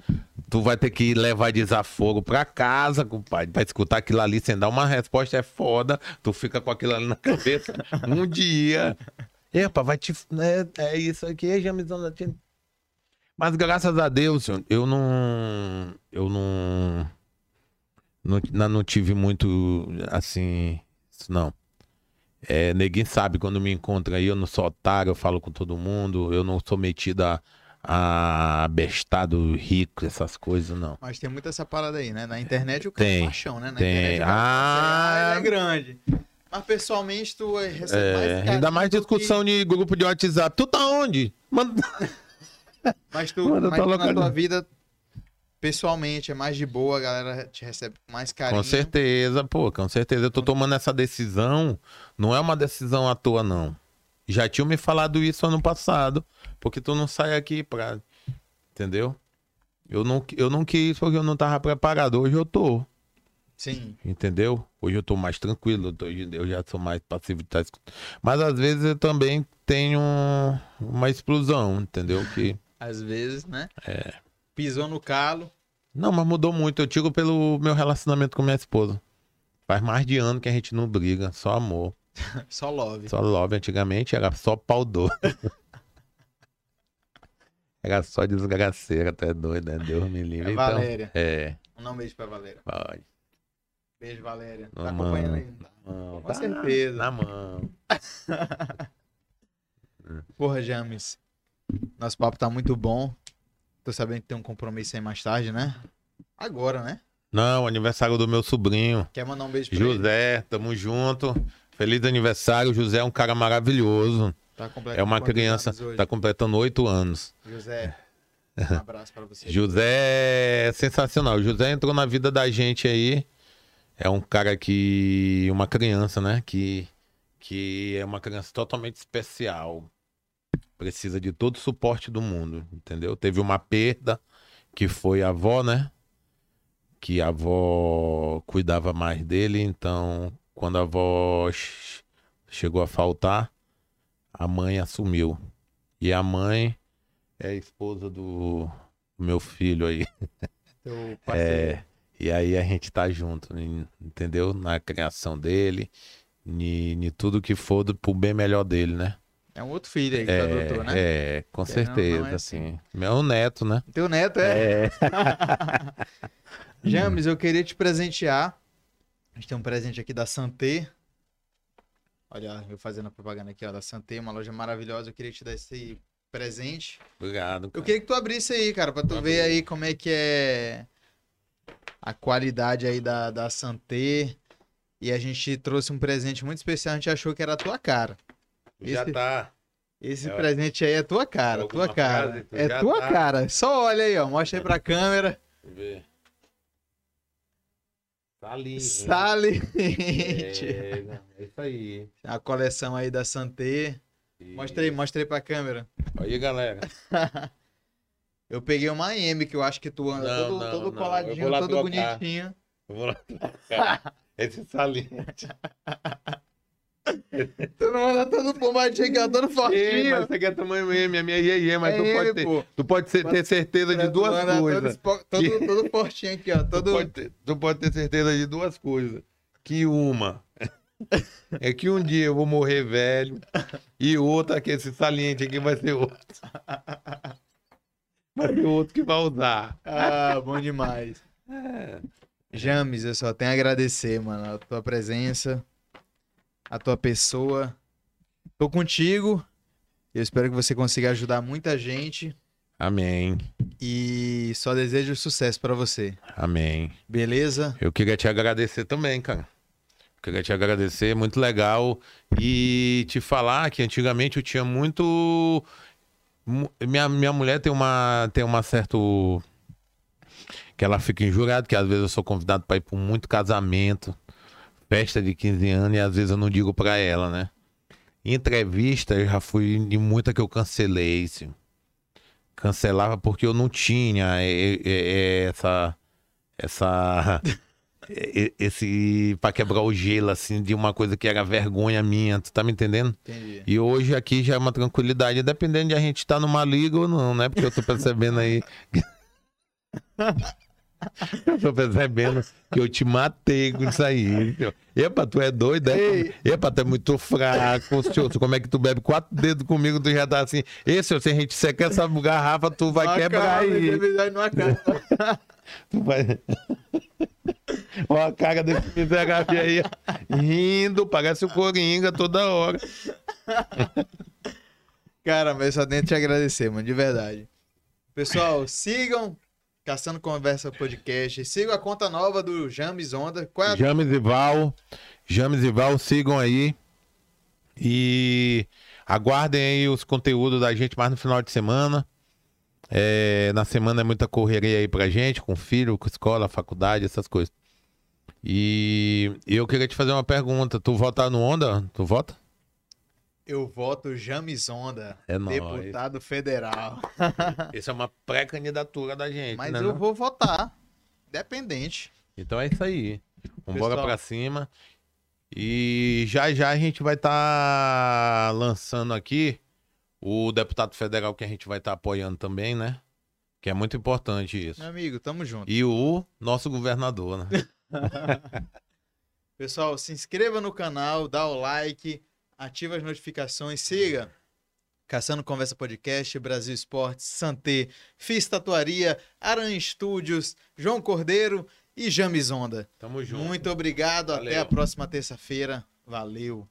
tu vai ter que levar desaforo pra casa, compadre, pra escutar aquilo ali sem dar uma resposta é foda. Tu fica com aquilo ali na cabeça um dia. Epa, vai te. É, é isso aqui, Jamizão da Tina. Mas graças a Deus, eu não. Eu não. Não, não- tive muito assim. Isso não. É, ninguém sabe quando me encontra aí, eu não sou otário, eu falo com todo mundo, eu não sou metido a, a abestado rico, essas coisas, não. Mas tem muito essa parada aí, né? Na internet o cara Tem, é paixão, né? Na tem. internet Ah. assim, ele é grande. Mas pessoalmente tu recebe É, mais ainda mais discussão de grupo de WhatsApp. Tu tá onde? Manda... Mas tu, Mano, mas tá tu na tua vida, pessoalmente, é mais de boa, a galera te recebe com mais carinho. Com certeza, pô, com certeza. Eu tô tomando essa decisão, não é uma decisão à toa, não. Já tinham me falado isso ano passado, porque tu não sai aqui pra. Entendeu? Eu não, eu não quis porque eu não tava preparado. Hoje eu tô. Sim. Entendeu? Hoje eu tô mais tranquilo, eu, tô- eu já sou mais passivo de estar escutando. Mas às vezes eu também tenho uma explosão, entendeu? Que. Às vezes, né? É. Pisou no calo. Não, mas mudou muito. Eu digo pelo meu relacionamento com minha esposa. Faz mais de ano que a gente não briga, só amor. Só love. Só love. Antigamente era só pau doido. era só desgraceira, até doido, né? Deus me livre. É Então, Valéria. é, Um beijo pra Valéria. pode. Beijo, Valéria. Na Tá mão, acompanhando aí? na mão. Com Tá certeza. Na mão. Porra, James. Nosso papo tá muito bom. Tô sabendo que tem um compromisso aí mais tarde, né? Agora, né? Não, aniversário do meu sobrinho. Quer mandar um beijo pra ele? José, tamo junto. Feliz aniversário. José é um cara maravilhoso. Tá completando É uma criança, tá completando oito anos. José, um abraço pra você. José é sensacional. José entrou na vida da gente aí. É um cara que. Uma criança, né? Que, que é uma criança totalmente especial. Precisa de todo o suporte do mundo, entendeu? Teve uma perda, que foi a avó, né? Que a avó cuidava mais dele, então quando a avó che- chegou a faltar, a mãe assumiu. E a mãe é a esposa do meu filho aí. Teu parceiro. É, e aí a gente tá junto, entendeu? Na criação dele, em, em tudo que for do, pro bem melhor dele, né? É um outro filho aí que tu adotou, né? é, com não, certeza, é assim. assim. Meu neto, né? Teu neto é. É. James, eu queria te presentear. A gente tem um presente aqui da Santé. Olha, eu fazendo a propaganda aqui, ó, da Santé, uma loja maravilhosa. Eu queria te dar esse presente. Obrigado. Eu cara. queria que tu abrisse aí, cara, pra tu Vou ver aí como é que é a qualidade aí da, da Santé. E a gente trouxe um presente muito especial, a gente achou que era a tua cara. Já esse- tá. Esse É, presente aí é tua cara, tua cara. frase, tu É tua tá. cara. Só olha aí, ó. Mostra aí pra câmera. Deixa eu ver. Saliente. Saliente. É, é isso aí. A coleção aí da Santé. Mostra aí, mostra aí pra câmera. Aí, galera. Eu peguei uma M que eu acho que tu anda Não, todo, não, todo não. Coladinho, todo trocar. bonitinho. Eu vou lá trocar. Esse saliente. Tu não anda todo bombadinho aqui, ó, todo Ei, fortinho. mas você quer tamanho M, a minha IE, mas É tu pode ter, pô. tu pode ser- ter certeza de Tu duas todo coisas. Todo, todo fortinho aqui, ó. Tu Todo... pode, ter, tu pode ter certeza de duas coisas. Que uma é que um dia eu vou morrer velho e outra que esse saliente aqui vai ser outro. Vai ser outro que vai usar. Ah, bom demais. É. James, eu só tenho a agradecer, mano, a tua presença, a tua pessoa. Tô contigo. Eu espero que você consiga ajudar muita gente Amém. e só desejo sucesso pra você. Amém. Beleza? Eu queria te agradecer também, cara. Queria te agradecer, muito legal. E te falar que antigamente eu tinha muito. mu- Minha, minha mulher tem uma, tem uma certo. Que ela fica injurada, que às vezes eu sou convidado para ir para muito casamento, festa de 15 anos, e às vezes eu não digo para ela, né? Entrevista, eu já fui em muita que eu cancelei, sim. Cancelava porque eu não tinha é, é, é, essa. Essa. esse para quebrar o gelo assim de uma coisa que era vergonha minha, tu tá me entendendo? Entendi. E hoje aqui já é uma tranquilidade, dependendo de a gente estar numa liga ou não, né? Porque eu tô percebendo aí tô percebendo que eu te matei com isso aí. senhor. Epa, tu é doido, é? Ei. Epa, tu é muito fraco, senhor. Como é que tu bebe quatro dedos comigo, tu já tá assim. Esse, se a gente secar essa garrafa, tu vai quebrar aí. Tu vai... Olha a cara desse miserável aí, rindo, parece o Coringa toda hora. Cara, mas só tenho te agradecer, mano, de verdade. Pessoal, sigam Caçando Conversa Podcast. Sigam a conta nova do James Onda. Qual é a... James e Val, James e Val, sigam aí. E aguardem aí os conteúdos da gente mais no final de semana. É, na semana é muita correria aí pra gente, com filho, com escola, faculdade, essas coisas. E eu queria te fazer uma pergunta. Tu vota no Onda? Tu vota? Eu voto James Onda, É nóis. deputado federal. Essa é uma pré-candidatura da gente, Mas né? eu não? vou votar. Dependente. Então é isso aí. Vambora Pessoal. pra cima. E já já a gente vai estar lançando aqui o deputado federal que a gente vai estar apoiando também, né? Que é muito importante isso. Meu amigo, tamo junto. E o nosso governador, né? Pessoal, se inscreva no canal, dá o like, ativa as notificações, siga Caçando Conversa Podcast, Brasil Esportes, Santé, Fiz Tatuaria, Aran Studios, João Cordeiro e James Onda. Tamo junto. Muito obrigado, até Valeu. a próxima terça-feira. Valeu.